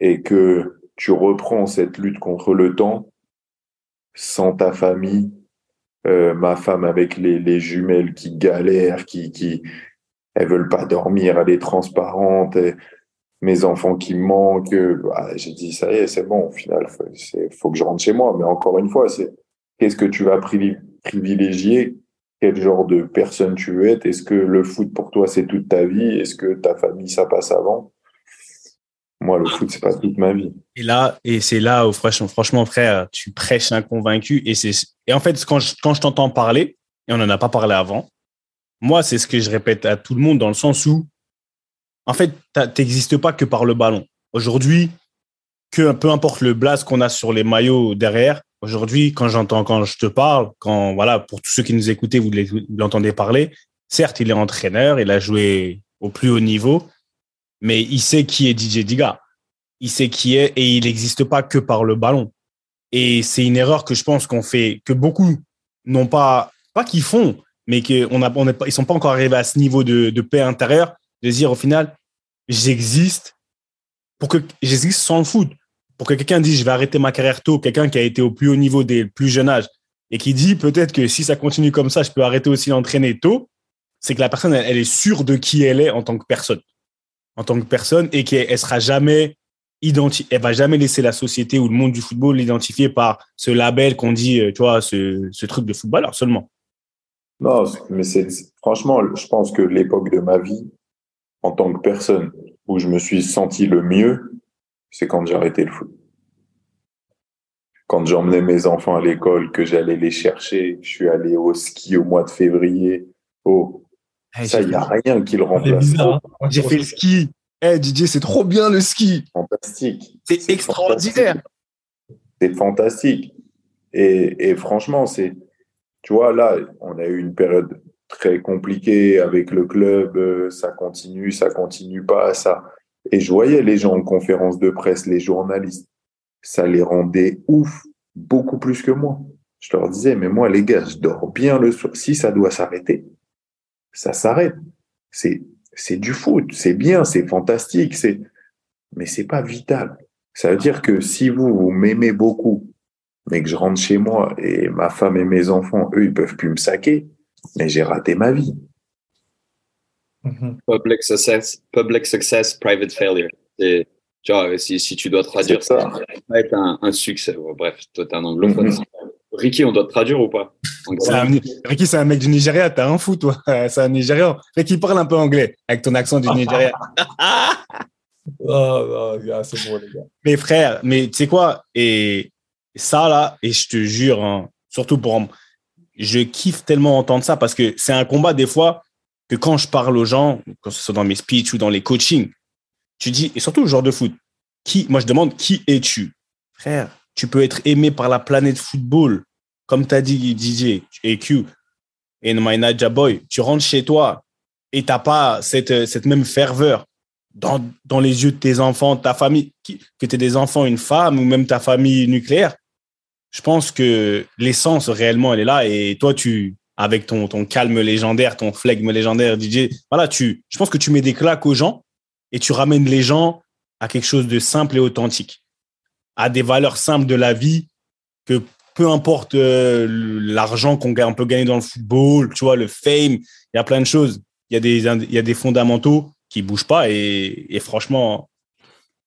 et que tu reprends cette lutte contre le temps, sans ta famille, euh, ma femme avec les, les jumelles qui galèrent, qui, qui elles veulent pas dormir, elle est transparente, mes enfants qui manquent. bah, J'ai dit ça y est, c'est bon. Au final, c'est- faut que je rentre chez moi. Mais encore une fois, c'est qu'est-ce que tu vas privi- privilégier? Quel genre de personne tu veux être? Est-ce que le foot pour toi c'est toute ta vie? Est-ce que ta famille ça passe avant? Moi, le foot c'est pas toute ma vie. Et là, et c'est là où franchement, frère, tu prêches un convaincu. Et c'est, et en fait, quand je, quand je t'entends parler, et on n'en a pas parlé avant, moi, c'est ce que je répète à tout le monde dans le sens où, en fait, t'existes pas que par le ballon. Aujourd'hui, que peu importe le blast qu'on a sur les maillots derrière, aujourd'hui, quand j'entends, quand je te parle, quand, voilà, pour tous ceux qui nous écoutaient, vous l'entendez parler, certes, il est entraîneur, il a joué au plus haut niveau, mais il sait qui est DJ Diga il sait qui est et il n'existe pas que par le ballon. Et c'est une erreur que je pense qu'on fait, que beaucoup n'ont pas, pas qu'ils font, mais qu'on a, on pas, ils sont pas encore arrivés à ce niveau de, paix intérieure, de dire au final, j'existe pour que j'existe sans le foot. Pour que quelqu'un dise je vais arrêter ma carrière tôt, quelqu'un qui a été au plus haut niveau des plus jeunes âges et qui dit peut-être que si ça continue comme ça, je peux arrêter aussi d'entraîner tôt, c'est que la personne, elle est sûre de qui elle est en tant que personne. En tant que personne et qu'elle elle sera jamais identi elle va jamais laisser la société ou le monde du football l'identifier par ce label qu'on dit, euh, tu vois, ce, truc de footballeur seulement. Non, mais c'est franchement, je pense que l'époque de ma vie, en tant que personne, où je me suis senti le mieux, c'est quand j'ai arrêté le foot. Quand j'emmenais mes enfants à l'école, que j'allais les chercher, je suis allé au ski au mois de février. Oh, ça, il n'y a rien qui le C'est remplace. bizarre. hein. J'ai fait le ski. Eh, DJ, c'est trop bien le ski. Fantastique. C'est extraordinaire. c'est fantastique. Et, et franchement, c'est, tu vois, là, on a eu une période très compliquée avec le club, euh, ça continue, ça continue pas, ça. Et je voyais les gens en conférence de presse, les journalistes, ça les rendait ouf, beaucoup plus que moi. Je leur disais, mais moi, les gars, je dors bien le soir. Si ça doit s'arrêter, ça s'arrête. C'est, c'est du foot, c'est bien, c'est fantastique, c'est, mais c'est pas vital. Ça veut dire que si vous, vous m'aimez beaucoup, mais que je rentre chez moi et ma femme et mes enfants, eux, ils peuvent plus me saquer, mais j'ai raté ma vie. Mhm. Public success, public success, private failure. Et, tu vois, si, si tu dois traduire C'est ça. ça, va être un, un succès. Bref, toi, t'es un anglophone. Mhm. Ricky, on doit te traduire ou pas un- Ricky, c'est un mec du Nigeria, t'as un fou, toi. [laughs] C'est un Nigérian. Ricky, parle un peu anglais avec ton accent du Nigeria. [laughs] Ah, ah, gars, c'est bon, les gars. mes frères, mais tu sais quoi? Et ça, là, et je te jure, hein, surtout pour. Je kiffe tellement entendre ça parce que c'est un combat, des fois, que quand je parle aux gens, que ce soit dans mes speeches ou dans les coachings, tu dis, et surtout le genre de foot, qui, moi je demande, qui es-tu? Frère, tu peux être aimé par la planète football, comme tu as dit DJ et Q, et My Naja Boy, tu rentres chez toi et t'as pas cette, même ferveur dans, dans les yeux de tes enfants, ta famille, que tu des enfants, une femme ou même ta famille nucléaire, je pense que l'essence réellement, elle est là. Et toi, tu, avec ton, ton calme légendaire, ton flegme légendaire, DJ, voilà, tu, je pense que tu mets des claques aux gens et tu ramènes les gens à quelque chose de simple et authentique, à des valeurs simples de la vie que peu importe euh, l'argent qu'on peut gagner dans le football, tu vois, le fame, il y a plein de choses. Il y a des, il y a des fondamentaux qui bougent pas et, et franchement,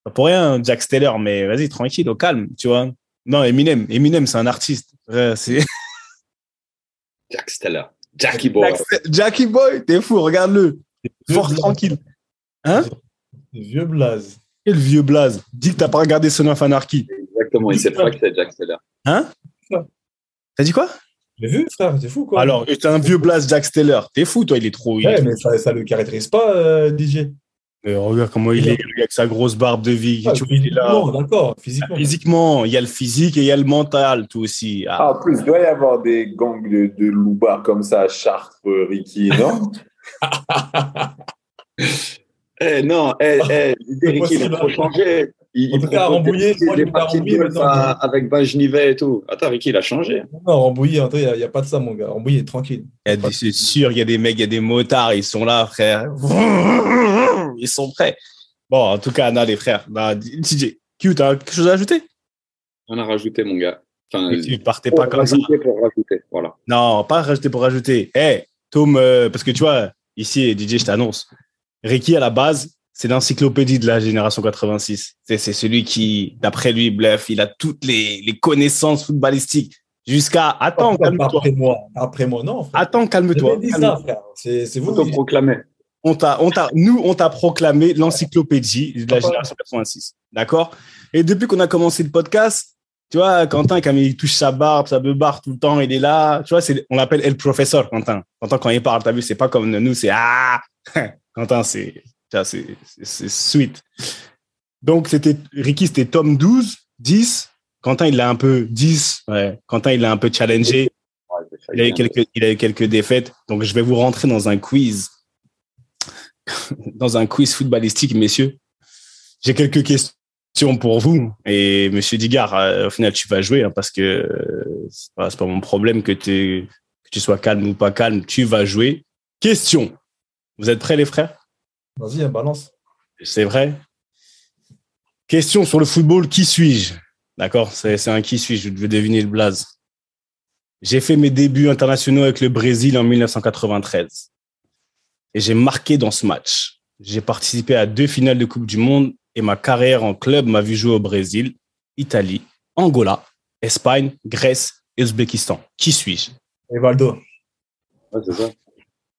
pas pour rien, Jack Steller, mais vas-y, tranquille, au calme, tu vois. Non, Eminem, Eminem, c'est un artiste. Ouais, [laughs] Jack Steller. Jackie Boy. Jackie Boy, t'es fou, regarde-le. Fort tranquille. Hein? Vieux blaze. Quel vieux blaze. Dis que t'as pas regardé Son of Anarchy. Exactement, il sait pas que c'est Jack Steller. Hein? T'as dit quoi? J'ai vu, frère, c'est fou, quoi. Alors, t'es un vieux blaze Jack Steller. T'es fou, toi, il est trop. il est Ouais, trop- mais ça, ça le caractérise pas, euh, DJ. Euh, regarde comment il est, avec sa grosse barbe de vie. Ah, tu vois, il est là. d'accord, physiquement. Physiquement, il y a le physique et il y a le mental, tout aussi. Ah, Ah, en plus, il doit y avoir des gangs de, de loupards comme ça à Chartres, Ricky, non? [laughs] Eh non, eh, eh, Eric, il a possible, Il, En tout cas, à Rambouillet, moi, des fais à parties de Rambouillet golf maintenant. à- avec Bajnivet et tout. Attends, Ricky, il a changé? Non, Rambouillet, il n'y a, pas de ça, mon gars. Rambouillet, tranquille. il a des- c'est sûr, il y a des mecs, il y a des motards, ils sont là, frère. [laughs] Ils sont prêts. Bon, en tout cas, non, les frères. Bah, DJ, Q, t'as quelque chose à ajouter? On a rajouté, mon gars. Enfin, Tu partais pas comme ça. rajouter, pour rajouter. Voilà. Non, pas rajouter pour rajouter. Eh, Tom, euh, parce que tu vois, ici, DJ, je t'annonce, Ricky, à la base, c'est l'encyclopédie de la génération 86. C'est c'est celui qui, d'après lui, bluff, il a toutes les, les connaissances footballistiques jusqu'à. Attends, calme-toi. après moi. Après moi, non. frère. Attends, calme-toi. J'avais dit calme-toi. ça, frère. C'est c'est vous qui Autoproclamé. On t'a, on t'a, nous, on t'a proclamé l'encyclopédie de la génération 86. D'accord? Et depuis qu'on a commencé le podcast, tu vois, Quentin, quand il touche sa barbe, sa barbe tout le temps, il est là. Tu vois, c'est, on l'appelle El Professeur, Quentin. Quentin, quand il parle, t'as vu, c'est pas comme nous, c'est Ah [laughs] Quentin, c'est, c'est, sweet. Donc, c'était, Ricky, c'était tome 12, 10. Quentin, il l'a un peu, 10. Ouais. Quentin, il l'a un peu challengé. Il a, eu quelques, il a eu quelques défaites. Donc, je vais vous rentrer dans un quiz. dans un quiz footballistique, messieurs. J'ai quelques questions pour vous. Et monsieur Digard, euh, au final, tu vas jouer hein, parce que euh, c'est pas, mon problème que, que tu sois calme ou pas calme. Tu vas jouer. Question. Vous êtes prêts, les frères? Vas-y, hein, balance. C'est vrai Question sur le football. Qui suis-je? D'accord C'est c'est un qui suis-je. Je veux deviner le blaze. J'ai fait mes débuts internationaux avec le Brésil en 1993. Et j'ai marqué dans ce match. J'ai participé à deux finales de Coupe du Monde et ma carrière en club m'a vu jouer au Brésil, Italie, Angola, Espagne, Grèce et Ouzbékistan. Qui suis-je? Rivaldo. Ouais, c'est ça.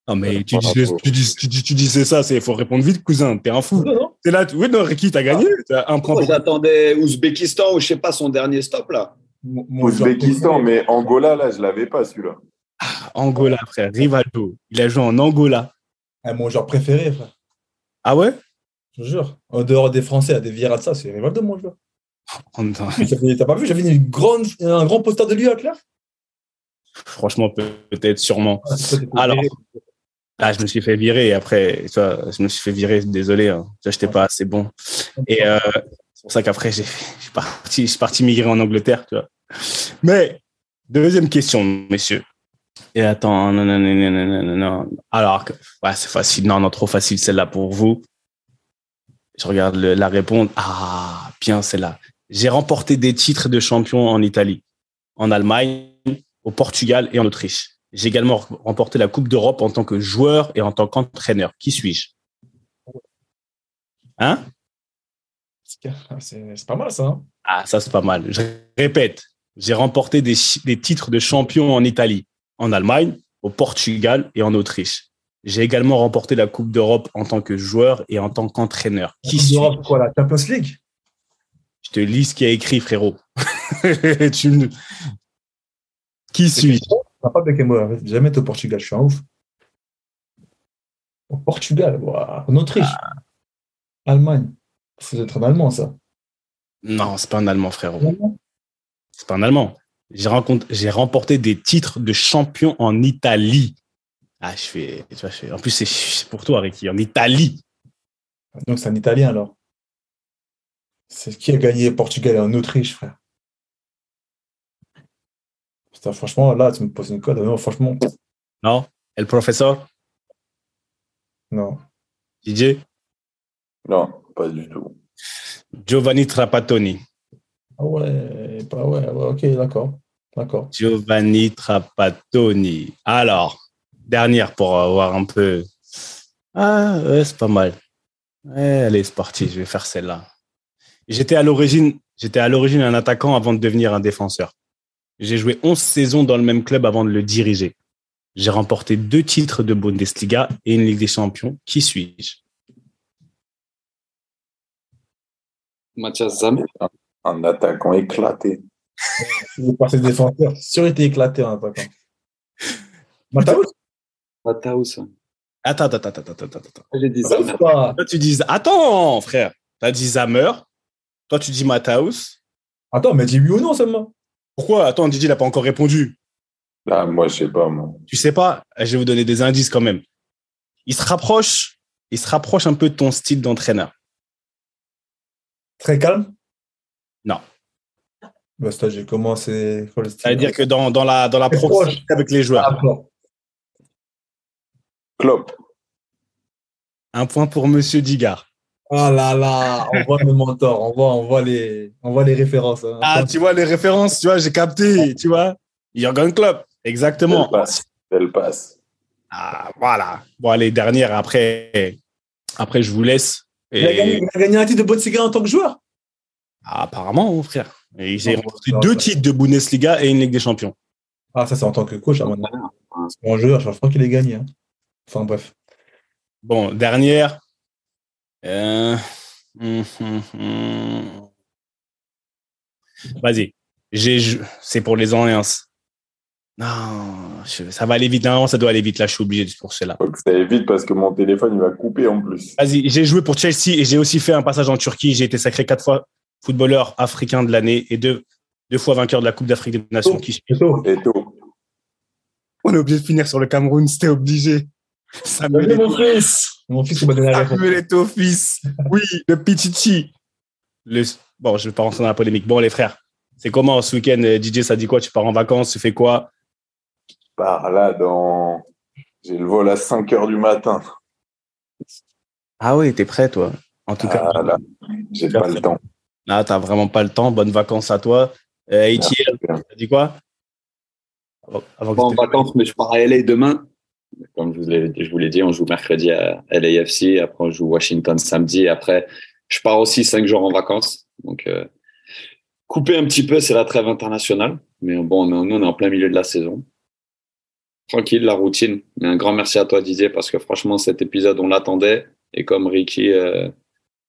Non, mais tu dis, tu dis, tu dis, tu disais ça, il faut répondre vite, cousin. T'es un fou. Non, non. T'es là, tu- oui, non, Ricky, t'as gagné. T'as un point j'attendais Ouzbékistan ou je sais pas son dernier stop là. Ouzbékistan, mais Angola, là, je l'avais pas, celui-là. Angola, frère. Rivaldo. Il a joué en Angola. Ah, mon joueur préféré, frère. Ah ouais? Je te jure. En dehors des Français, à des Vieira de ça, c'est Rivaldo, mon joueur. Oh, T'as pas vu J'avais une grande, un grand poster de lui à Claire. Franchement, peut- peut-être, sûrement. Ah, Alors. Ah, je me suis fait virer après, tu vois, je me suis fait virer, désolé, hein. j'étais pas assez bon. Et euh, c'est pour ça qu'après, j'ai, je, suis parti, parti migrer en Angleterre, tu vois. Mais, deuxième question, messieurs. Et attends, non, non, non, non, non, non, non. Alors, ouais, c'est facile, non, non, trop facile celle-là pour vous. Je regarde la réponse. Ah, bien celle-là. J'ai remporté des titres de champion en Italie, en Allemagne, au Portugal et en Autriche. J'ai également remporté la Coupe d'Europe en tant que joueur et en tant qu'entraîneur. Qui suis-je? Hein? [laughs] C'est pas mal, ça. hein? Ah, ça, c'est pas mal. Je répète, j'ai remporté des, titres de champion en Italie, en Allemagne, au Portugal et en Autriche. J'ai également remporté la Coupe d'Europe en tant que joueur et en tant qu'entraîneur. Qui Coupe d'Europe, quoi, la Champions League? Je te lis ce qui a écrit, frérot. [laughs] Tu me- Qui suis On n'a pas Beckenbauer. Jamais été au Portugal, je suis un ouf. Au Portugal, en Autriche, Allemagne. C'est être un Allemand, ça. Non, c'est pas un Allemand, frérot. C'est pas un Allemand. J'ai remporté des titres de champion en Italie. Ah, je fais, tu vois, je fais- En plus, c'est- c'est pour toi, Ricky, en Italie. Donc c'est un Italien, alors. C'est qui a gagné Portugal et en Autriche, frère? Putain, franchement, là, tu me poses une code. Non, franchement, Non El professeur? Non. DJ Non, pas du tout. Giovanni Trapattoni. Ah ouais, pas ouais, ouais, ok, d'accord. D'accord. Giovanni Trapattoni. Alors, dernière pour avoir un peu. Ah, ouais, c'est pas mal. Ouais, allez, c'est parti, je vais faire celle-là. J'étais à l'origine, j'étais à l'origine un attaquant avant de devenir un défenseur. J'ai joué 11 saisons dans le même club avant de le diriger. J'ai remporté deux titres de Bundesliga et une Ligue des Champions. Qui suis-je? Mathias Zam. Un attaquant éclaté. Est passé défenseur. Sûr, il était éclaté en attaquant. [laughs] Mataus Mataus. Attends, attends, attends, attends, attends, attends. J'ai dit Zam. pas. Toi, tu dis, attends, frère. T'as dit Zamer. Toi, tu dis Mataus. Attends, mais dis oui ou non seulement. Pourquoi? Attends, Didier n'a pas encore répondu. Là, moi, je sais pas, moi. Tu sais pas? Je vais vous donner des indices quand même. Il se rapproche, il se rapproche un peu de ton style d'entraîneur. Très calme? Non. Bah, ça, j'ai commencé. quoi, le style Ça veut dire que dans, dans la, dans la proximité avec les joueurs. Ah. Klopp. Un point pour Monsieur Digard. Ah là là, on voit le mentor, on voit, on voit, les, on voit les références. hein. Ah, tu vois les références, tu vois, j'ai capté, tu vois. Jürgen Klopp, exactement. Belle passe. Belle passe. Ah, voilà. Bon, allez, dernière, après, après je vous laisse. il, a gagné, Et... il a gagné un titre de Bundesliga en tant que joueur? Ah, apparemment, mon frère. Et j'ai Non, remporté deux titres de Bundesliga et une Ligue des Champions. Ah, ça, c'est en tant que coach, à mon avis. En joueur, je crois qu'il a gagné. hein. Enfin, bref. Bon, dernière. Euh, hum, hum, hum. Vas-y. C'est pour les anciens. Non, je- ça va aller vite. Non, ça doit aller vite. Là, je suis obligé pour cela. Faut que ça aille vite parce que mon téléphone, il va couper en plus. Vas-y, j'ai joué pour Chelsea et j'ai aussi fait un passage en Turquie. J'ai été sacré quatre fois footballeur africain de l'année et deux, deux fois vainqueur de la Coupe d'Afrique des Nations. Qui. On est obligé de finir sur le Cameroun, c'était obligé. Salut, mon fils. Mon fils, il m'a donné la réponse. Samuel Eto'o, fils. [laughs] Oui, le Pichichi. Le... Bon, je vais pas rentrer dans la polémique. Bon, les frères, c'est comment ce week-end euh, DJ, ça dit quoi? Tu pars en vacances Tu fais quoi? Par là, dans. J'ai le vol à 5 heures du matin. Ah oui, t'es prêt, toi En tout cas, Ah là, j'ai pas le temps. là, t'as vraiment pas le temps. Bonnes vacances à toi. Euh, Etienne, dit quoi? Avant- avant que pas en je vacances, mais je pars à LA demain. Comme je vous l'ai, dit, on joue mercredi à LAFC, après on joue Washington samedi, après je pars aussi cinq jours en vacances. Donc euh, couper un petit peu, c'est la trêve internationale, mais bon, nous on est en plein milieu de la saison. Tranquille, la routine. Mais un grand merci à toi Didier parce que franchement cet épisode on l'attendait et comme Ricky euh,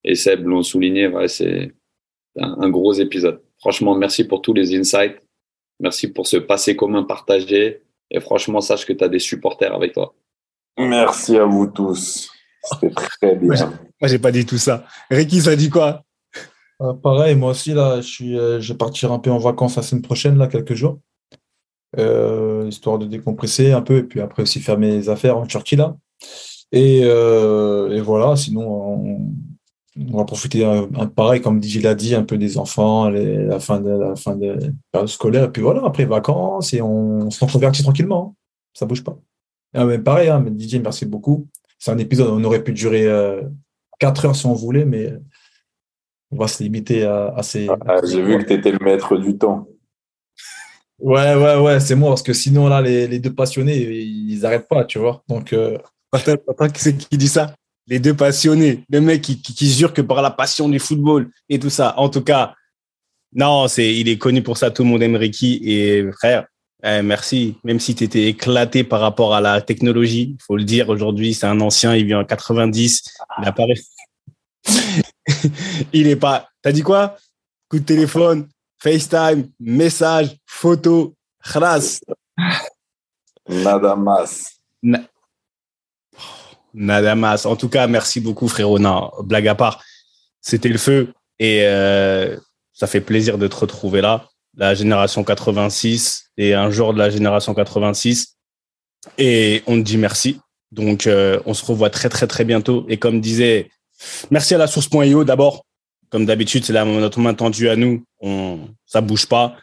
et Seb l'ont souligné, c'est un gros épisode. Franchement, merci pour tous les insights. Merci pour ce passé commun partagé. Et franchement, sache que tu as des supporters avec toi. Merci à vous tous. C'était très bien. Moi, j'ai pas dit tout ça. Ricky, ça dit quoi? Euh, pareil, moi aussi, là, je, suis, euh, je vais partir un peu en vacances la semaine prochaine, là, quelques jours. Euh, histoire de décompresser un peu, et puis après aussi faire mes affaires en Turquie, là. Et, euh, et voilà, sinon, on, on va profiter, un, un- pareil, comme DJ l'a dit, un peu des enfants, les- la fin de la fin de période scolaire, et puis voilà, après vacances, et on, se reconvertit tranquillement. hein. Ça bouge pas. Ah, mais pareil, hein, mais DJ, merci beaucoup. C'est un épisode, on aurait pu durer euh, 4 heures si on voulait, mais on va se limiter à, à ces. Ah, J'ai vu que tu étais le maître du temps. Ouais, ouais, ouais, c'est moi, parce que sinon, là, les, les deux passionnés, ils n'arrêtent pas, tu vois. Donc, euh, Attends, attends, qui c'est qui dit ça Les deux passionnés. Le mec qui, qui, qui jure que par la passion du football et tout ça. En tout cas, non, c'est, il est connu pour ça. Tout le monde aime Ricky. Et frère, Eh, merci. Même si tu étais éclaté par rapport à la technologie, il faut le dire, aujourd'hui, c'est un ancien, il vient en 90. Il apparaît. [laughs] il est pas. T'as dit quoi? Coup de téléphone, FaceTime, message, photo, khlas. Nada mas. Na- Nadamas. En tout cas, merci beaucoup, frérot. Non, blague à part, c'était le feu. Et euh, ça fait plaisir de te retrouver là. La génération 86 et un jour de la génération 86. Et on te dit merci. Donc, euh, on se revoit très, très, très bientôt. Et comme disait, merci à la source.io d'abord. Comme d'habitude, c'est notre main tendue à nous. On, ça bouge pas.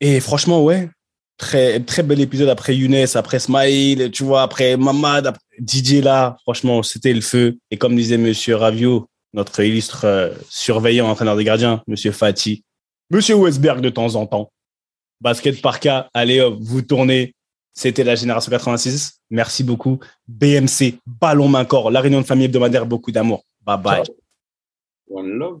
Et franchement, ouais, très, très bel épisode après Younes, après Smile, tu vois, après Mamad, après Didier là. Franchement, c'était le feu. Et comme disait Monsieur Ravio, notre illustre euh, surveillant, entraîneur des gardiens, Monsieur Fati, Monsieur Westberg de temps en temps. Basket par cas, allez hop, vous tournez. C'était la génération 86. Merci beaucoup. BMC, ballon main corps, la réunion de famille hebdomadaire, beaucoup d'amour. Bye bye. Love.